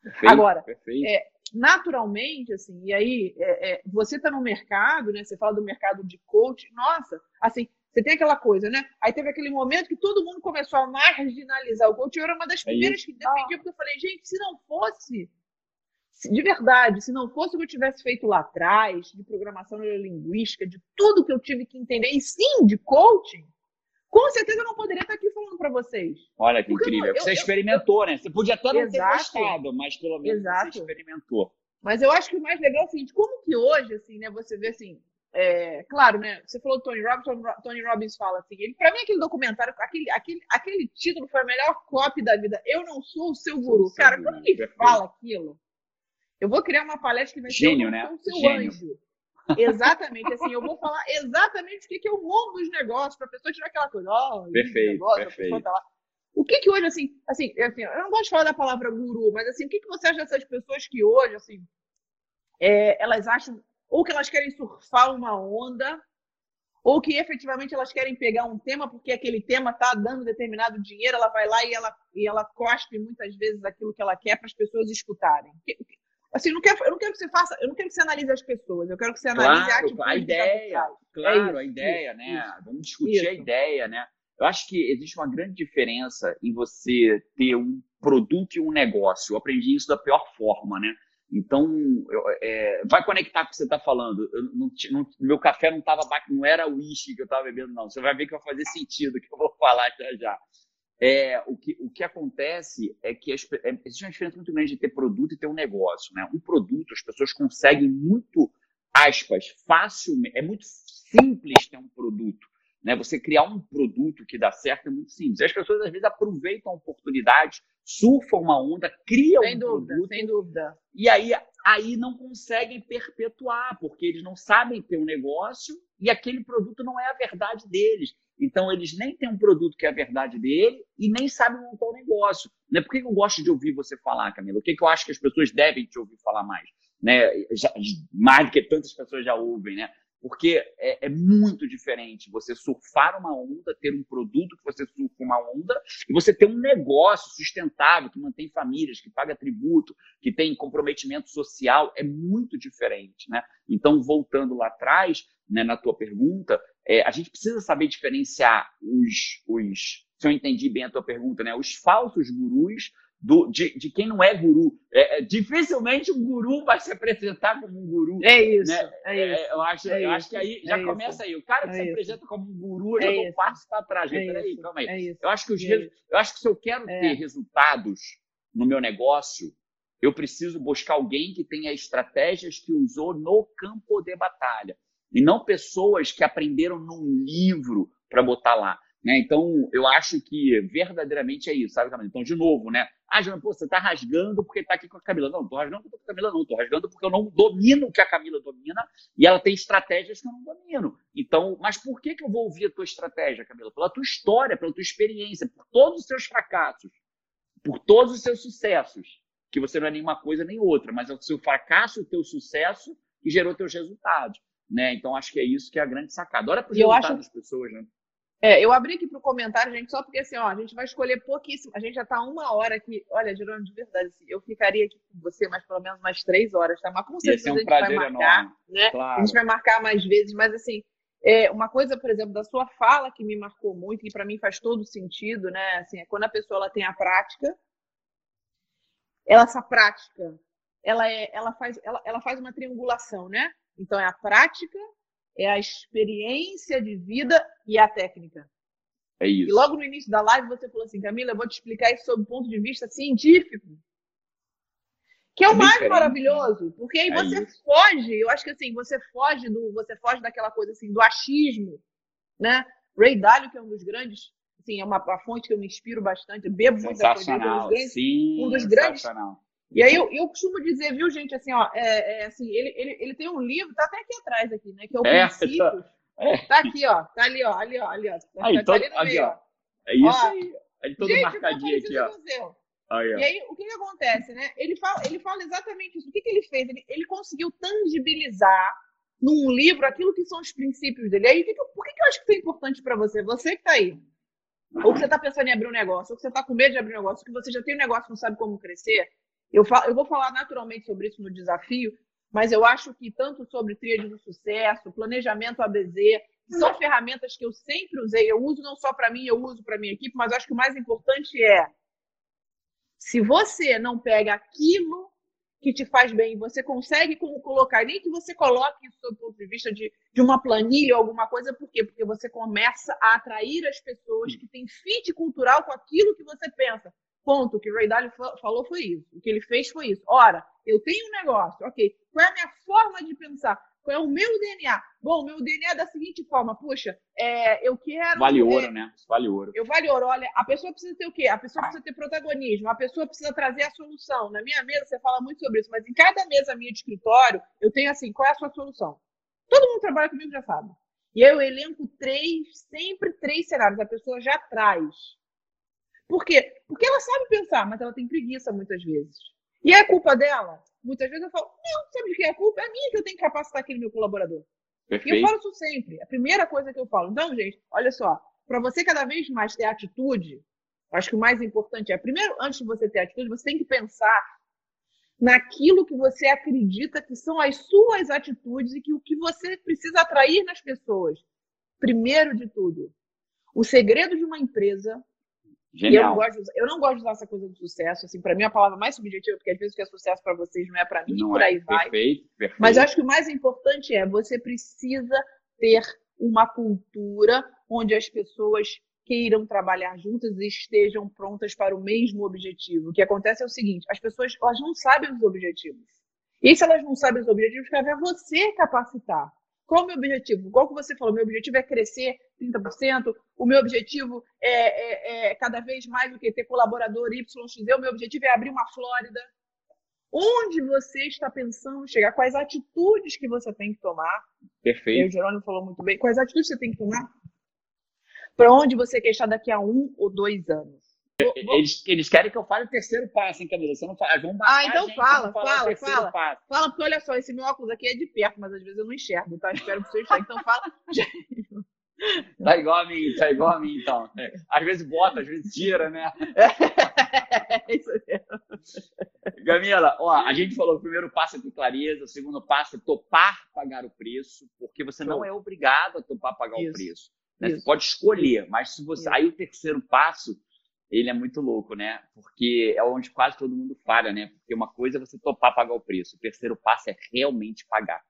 Perfeito, Agora, perfeito. é, naturalmente, assim, e aí é, é, você está no mercado, né? Você fala do mercado de coach, nossa, assim, você tem aquela coisa, né? Aí teve aquele momento que todo mundo começou a marginalizar o coach. Eu era uma das É primeiras que defendia, porque eu falei, gente, se não fosse, se- de verdade, se não fosse o que eu tivesse feito lá atrás, de programação neurolinguística, de tudo que eu tive que entender, e sim, de coaching, com certeza eu não poderia estar aqui falando para vocês. Olha que Porque eu- incrível. eu- você eu- experimentou, né? Você podia até não Exato. ter gostado, mas pelo menos Exato. você experimentou. Mas eu acho que o mais legal é o seguinte, como que hoje, assim, né, você vê assim, é, claro, né, você falou do Tony Robbins, Tony Ro- Tony Robbins fala assim, ele, pra mim aquele documentário, aquele, aquele, aquele título foi a melhor copy da vida, eu não sou o seu guru. Cara, quando ele fala aquilo, eu vou criar uma palestra que vai ser Gênio, não né? o seu Gênio. anjo. Exatamente, assim, eu vou falar exatamente o que que é o mundo dos negócios, pra pessoa tirar aquela coisa, ó, Perfeito, negócio, a perfeito. tá. O que que hoje, assim, assim, eu, assim, eu não gosto de falar da palavra guru, mas assim, o que que você acha dessas pessoas que hoje, assim, é, elas acham ou que elas querem surfar uma onda, ou que efetivamente elas querem pegar um tema porque aquele tema está dando determinado dinheiro, ela vai lá e ela, e ela cospe muitas vezes aquilo que ela quer para as pessoas escutarem. Que- que- Assim, eu não, quero, eu não quero que você faça, eu não quero que você analise as pessoas, eu quero que você analise a Claro, atitude a tá por ideia. Claro, É isso, a ideia, isso, né? isso. Vamos discutir a ideia, né? Eu acho que existe uma grande diferença em você ter um produto e um negócio. Eu aprendi isso da pior forma, né? Então, eu- é, vai conectar com o que você está falando. Não não- meu café não tava não era uísque que eu estava bebendo, não. Você vai ver que vai fazer sentido o que eu vou (laughs) falar já já. É, o, que, o que acontece é que as é, existe uma diferença muito grande de ter produto e ter um negócio. Né? Um produto, as pessoas conseguem muito, aspas, facilmente. É muito simples ter um produto. Né? Você criar um produto que dá certo é muito simples. E as pessoas, às vezes, aproveitam a oportunidade, surfam uma onda, criam Sem um dúvida, produto sem dúvida. e aí, aí não conseguem perpetuar, porque eles não sabem ter um negócio e aquele produto não é a verdade deles. Então, eles nem têm um produto que é a verdade dele e nem sabem montar o negócio. Né? Por que eu gosto de ouvir você falar, Camila? O que, que eu acho que as pessoas devem te ouvir falar mais? Né? Já- mais do que tantas pessoas já ouvem, né? Porque é, é muito diferente você surfar uma onda, ter um produto que você surfa uma onda, e você ter um negócio sustentável, que mantém famílias, que paga tributo, que tem comprometimento social, é muito diferente, né? Então, voltando lá atrás, né, na tua pergunta, é, a gente precisa saber diferenciar os, os, se eu entendi bem a tua pergunta, né, os falsos gurus do, de, de quem não é guru. É, é, dificilmente um guru vai se apresentar como um guru. É isso, Né? é É, isso. eu acho, é eu isso, acho que aí já é começa aí. O cara que É se apresenta como um guru, eu já É dou um passo para trás. É Peraí, isso, calma aí. é. Eu acho que os É eu acho que se eu quero É. ter resultados no meu negócio, eu preciso buscar alguém que tenha estratégias que usou no campo de batalha. e não pessoas que aprenderam num livro para botar lá. Né? Então, eu acho que verdadeiramente é isso, sabe, Camila? Então, de novo, né? Ah, Joana, pô, você está rasgando porque está aqui com a Camila. Não, não estou rasgando com a Camila, não. Estou rasgando porque eu não domino o que a Camila domina e ela tem estratégias que eu não domino. Então, mas por que, que eu vou ouvir a tua estratégia, Camila? Pela tua história, pela tua experiência, por todos os seus fracassos, por todos os seus sucessos, que você não é nenhuma coisa nem outra, mas é o seu fracasso o teu sucesso que gerou teus resultados. Né? Então, acho que é isso que é a grande sacada. Olha para os resultados acho... das pessoas, né? É, eu abri aqui para o comentário, gente, só porque assim, ó, a gente vai escolher pouquíssimo. A gente já está uma hora aqui. Olha, Jerônimo, de verdade, assim, eu ficaria aqui com você mais pelo menos mais três horas, tá? Mas com certeza um a gente vai marcar, enorme. né? Claro. A gente vai marcar mais vezes, mas assim, é, uma coisa, por exemplo, da sua fala que me marcou muito, e para mim faz todo sentido, né? Assim, é quando a pessoa ela tem a prática, ela, essa prática, ela, é, ela, faz, ela, ela faz uma triangulação, né? Então é a prática, é a experiência de vida e a técnica. É isso. E logo no início da live você falou assim, Camila, eu vou te explicar isso sob o ponto de vista científico. Que é, é o mais diferente. maravilhoso, porque aí é você isso. foge, eu acho que assim, você foge do, você foge daquela coisa assim, do achismo, né? Ray Dalio, que é um dos grandes, assim, é uma, uma fonte que eu me inspiro bastante, bebo muito da coisa um dos grandes, Sim, um dos grandes e aí eu, eu costumo dizer, viu, gente, assim, ó, é, é, assim, ele, ele, ele tem um livro, tá até aqui atrás aqui, né? Que é o é, Princípios. É. Tá aqui, ó. Tá ali, ó. Ali, ó. Ali, ó. Tá, aí, tá todo, ali meio, ó. É isso ó, aí. É todo gente, marcadinho aqui, ó. Aí, e aí, o que, que acontece, né? Ele fala, ele fala exatamente isso. O que, que ele fez? Ele, ele conseguiu tangibilizar num livro aquilo que são os princípios dele. Aí, que que, por que, que eu acho que isso é importante para você? Você que tá aí. Ou que você tá pensando em abrir um negócio, ou que você tá com medo de abrir um negócio, que você já tem um negócio e não sabe como crescer. Eu, falo, eu vou falar naturalmente sobre isso no desafio, mas eu acho que tanto sobre tríade do sucesso, planejamento ABZ, são ferramentas que eu sempre usei. Eu uso não só para mim, eu uso para minha equipe, mas acho que o mais importante é se você não pega aquilo que te faz bem, você consegue colocar, nem que você coloque isso do ponto de vista de, de uma planilha ou alguma coisa, por quê? Porque você começa a atrair as pessoas que têm fit cultural com aquilo que você pensa. Ponto. O que o Ray Dalio falou foi isso. O que ele fez foi isso. Ora, eu tenho um negócio, ok. Qual é a minha forma de pensar? Qual é o meu DNA? Bom, o meu DNA é da seguinte forma, puxa, é, eu quero. Vale ouro, né? Vale ouro. Eu vale ouro. Olha, a pessoa precisa ter o quê? A pessoa precisa ter protagonismo, a pessoa precisa trazer a solução. Na minha mesa, você fala muito sobre isso, mas em cada mesa minha de escritório, eu tenho assim: qual é a sua solução? Todo mundo trabalha comigo já sabe. E eu elenco três, sempre três cenários. A pessoa já traz por quê? Porque ela sabe pensar, mas ela tem preguiça muitas vezes. E é culpa dela? Muitas vezes eu falo, não, sabe de que é a culpa? É minha que eu tenho que capacitar aquele meu colaborador. Perfeito. E eu falo isso sempre. A primeira coisa que eu falo. Então, gente, olha só. Para você cada vez mais ter atitude, acho que o mais importante é, primeiro, antes de você ter atitude, você tem que pensar naquilo que você acredita que são as suas atitudes e que o que você precisa atrair nas pessoas. Primeiro de tudo, o segredo de uma empresa Genial. Eu não, gosto de usar, eu não gosto de usar essa coisa do sucesso, assim, para mim é a palavra mais subjetiva, porque às vezes o que é sucesso para vocês não é para mim, não por é. aí vai. Perfeito, perfeito. Mas acho que o mais importante é você precisa ter uma cultura onde as pessoas queiram trabalhar juntas e estejam prontas para o mesmo objetivo. O que acontece é o seguinte, as pessoas elas não sabem os objetivos. E se elas não sabem os objetivos, cabe a você capacitar. Qual o meu objetivo? Igual que você falou, meu objetivo é crescer 30%, o meu objetivo é, é, é cada vez mais do que ter colaborador YXZ, o meu objetivo é abrir uma Flórida. Onde você está pensando chegar? Quais atitudes que você tem que tomar? Perfeito. o Jerônimo falou muito bem. Quais atitudes você tem que tomar? Para onde você quer estar daqui a um ou dois anos? Eles, eles querem que eu fale o terceiro passo, hein, Camila? Você não fala. Vamos ah, então fala, fala, fala. Passo. Fala, porque olha só, esse meu óculos aqui é de perto, mas às vezes eu não enxergo, tá? Espero que você enxergue. Então fala. (laughs) Tá igual a mim, tá igual a mim, então. É. Às vezes bota, às vezes tira, né? (laughs) É isso mesmo. Camila, ó, a gente falou: o primeiro passo é ter clareza, o segundo passo é topar pagar o preço, porque você não é obrigado a topar pagar isso. o preço. Né? Você pode escolher, mas se você. Isso. Aí o terceiro passo ele é muito louco, né? Porque é onde quase todo mundo falha, né? Porque uma coisa é você topar pagar o preço, o terceiro passo é realmente pagar.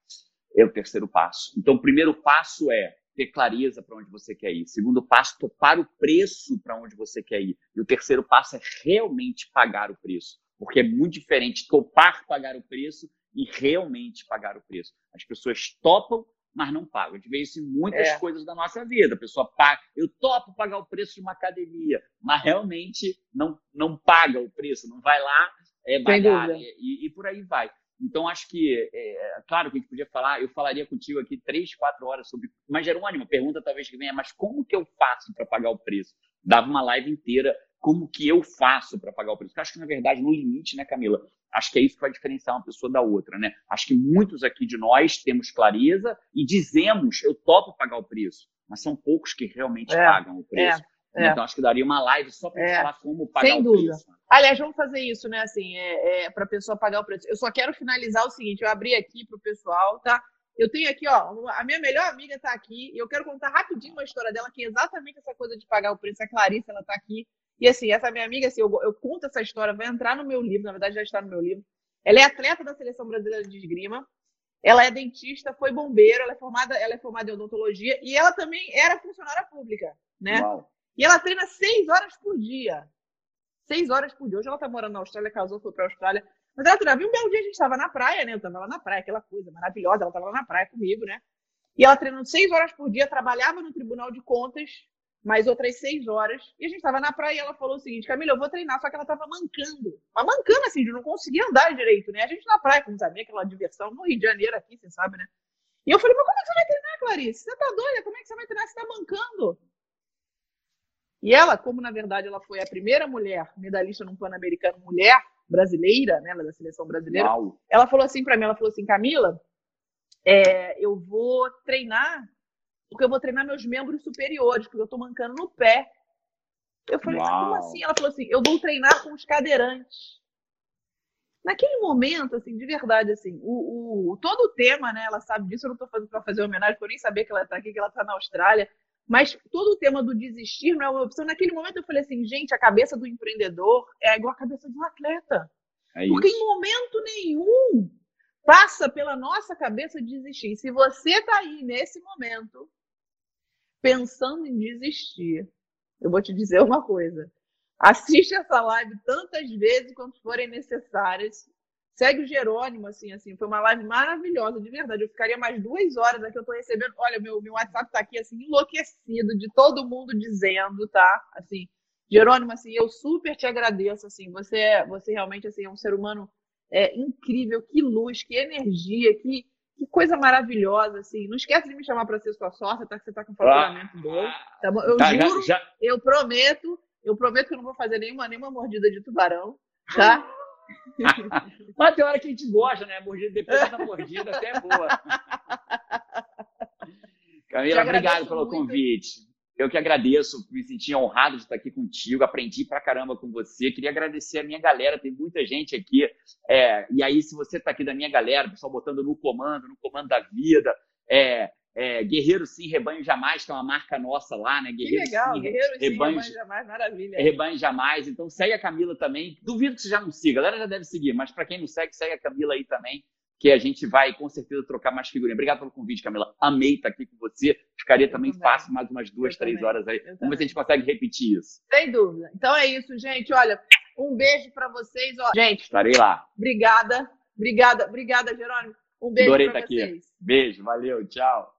É o terceiro passo. Então, o primeiro passo é ter clareza para onde você quer ir. Segundo passo, topar o preço para onde você quer ir. E o terceiro passo é realmente pagar o preço. Porque é muito diferente topar pagar o preço e realmente pagar o preço. As pessoas topam, mas não paga. A gente vê isso em muitas é. coisas da nossa vida. A pessoa paga, eu topo pagar o preço de uma academia, mas realmente não, não paga o preço, não vai lá é, pagar e, e, por aí vai. Então, acho que, é, claro que a gente podia falar, eu falaria contigo aqui três, quatro horas sobre. Mas, Jerônimo, pergunta talvez que venha, mas como que eu faço para pagar o preço? Dava uma live inteira, como que eu faço para pagar o preço? Porque acho que, na verdade, no limite, né, Camila? Acho que é isso que vai diferenciar uma pessoa da outra, né? Acho que muitos aqui de nós temos clareza e dizemos, eu topo pagar o preço, mas são poucos que realmente é, pagam o preço. É, é. Então, acho que daria uma live só para é. falar como pagar Sem o dúvida. preço. Aliás, vamos fazer isso, né? Assim, é, é para a pessoa pagar o preço. Eu só quero finalizar o seguinte: eu abri aqui para o pessoal, tá? Eu tenho aqui, ó, a minha melhor amiga está aqui, e eu quero contar rapidinho uma história dela, que é exatamente essa coisa de pagar o preço. A Clarice, ela está aqui. E assim, essa minha amiga, assim, eu, eu conto essa história, vai entrar no meu livro, na verdade já está no meu livro. Ela é atleta da seleção brasileira de esgrima. Ela é dentista, foi bombeiro, ela é formada, ela é formada em odontologia e ela também era funcionária pública, né? Uau. E ela treina seis horas por dia. Seis horas por dia. Hoje ela tá morando na Austrália, casou, foi pra Austrália. Mas ela treinava. E um belo dia a gente estava na praia, né? Eu tava lá na praia, aquela coisa maravilhosa. Ela estava lá na praia comigo, né? E ela treinando seis horas por dia, trabalhava no Tribunal de Contas, mais outras seis horas. E a gente estava na praia e ela falou o seguinte: Camila, eu vou treinar, só que ela estava mancando. Mas mancando assim, de não conseguia andar direito, né? A gente na praia, como sabia, aquela diversão no Rio de Janeiro aqui, você sabe, né? E eu falei, mas como é que você vai treinar, Clarice? Você tá doida? Como é que você vai treinar? Você tá mancando? E ela, como na verdade ela foi a primeira mulher medalhista no Pan-Americano, mulher brasileira, né, ela é da seleção brasileira, Uau. ela falou assim para mim, ela falou assim, Camila, é, eu vou treinar, porque eu vou treinar meus membros superiores, porque eu tô mancando no pé. Eu falei, como assim? Ela falou assim, eu vou treinar com os cadeirantes. Naquele momento, assim, de verdade, assim, o, o todo o tema, né, ela sabe disso, eu não tô fazendo para fazer homenagem, porque eu nem sabia que ela tá aqui, que ela tá na Austrália, mas todo o tema do desistir não é uma opção. Naquele momento eu falei assim, gente, a cabeça do empreendedor é igual a cabeça de um atleta. É Porque em momento nenhum passa pela nossa cabeça desistir. Se você está aí nesse momento pensando em desistir, eu vou te dizer uma coisa. Assiste essa live tantas vezes quanto forem necessárias Segue o Jerônimo, assim, assim. Foi uma live maravilhosa, de verdade. Eu ficaria mais duas horas aqui. Eu tô recebendo. Olha, meu, meu WhatsApp tá aqui, assim, enlouquecido, de todo mundo dizendo, tá? Assim, Jerônimo, assim, eu super te agradeço, assim. Você, é, você realmente, assim, é um ser humano é, incrível. Que luz, que energia, que, que coisa maravilhosa, assim. Não esquece de me chamar para ser sua sócia, tá? Que você tá com faturamento ah, bom. Tá bom? Eu tá, juro, já, já... eu prometo, eu prometo que eu não vou fazer nenhuma, nenhuma mordida de tubarão, tá? (laughs) Mas tem hora que a gente gosta, né? Mordida, depois da mordida até é boa. (laughs) Camila, obrigado pelo muito. convite. Eu que agradeço, me senti honrado de estar aqui contigo, aprendi pra caramba com você. Queria agradecer a minha galera, tem muita gente aqui. É, e aí, se você está aqui da minha galera, pessoal botando no comando, no comando da vida, é, é, Guerreiro Sim, Rebanho Jamais, que é uma marca nossa lá, né? Guerreiro que legal, sim, Guerreiro Sim, Rebanho, Rebanho Jamais, maravilha. Rebanho Jamais. Então segue a Camila também. Duvido que você já não siga, a galera já deve seguir, mas para quem não segue, segue a Camila aí também, que a gente vai com certeza trocar mais figurinha. Obrigado pelo convite, Camila. Amei estar aqui com você. Ficaria também, também, fácil mais umas duas, Eu três também. horas aí. Eu Vamos ver se a gente consegue repetir isso. Sem dúvida. Então é isso, gente. Olha, um beijo para vocês. Ó. Gente, estarei lá. Obrigada. Obrigada, obrigada, Jerônimo. Um beijo para vocês. Aqui. Beijo, valeu, tchau.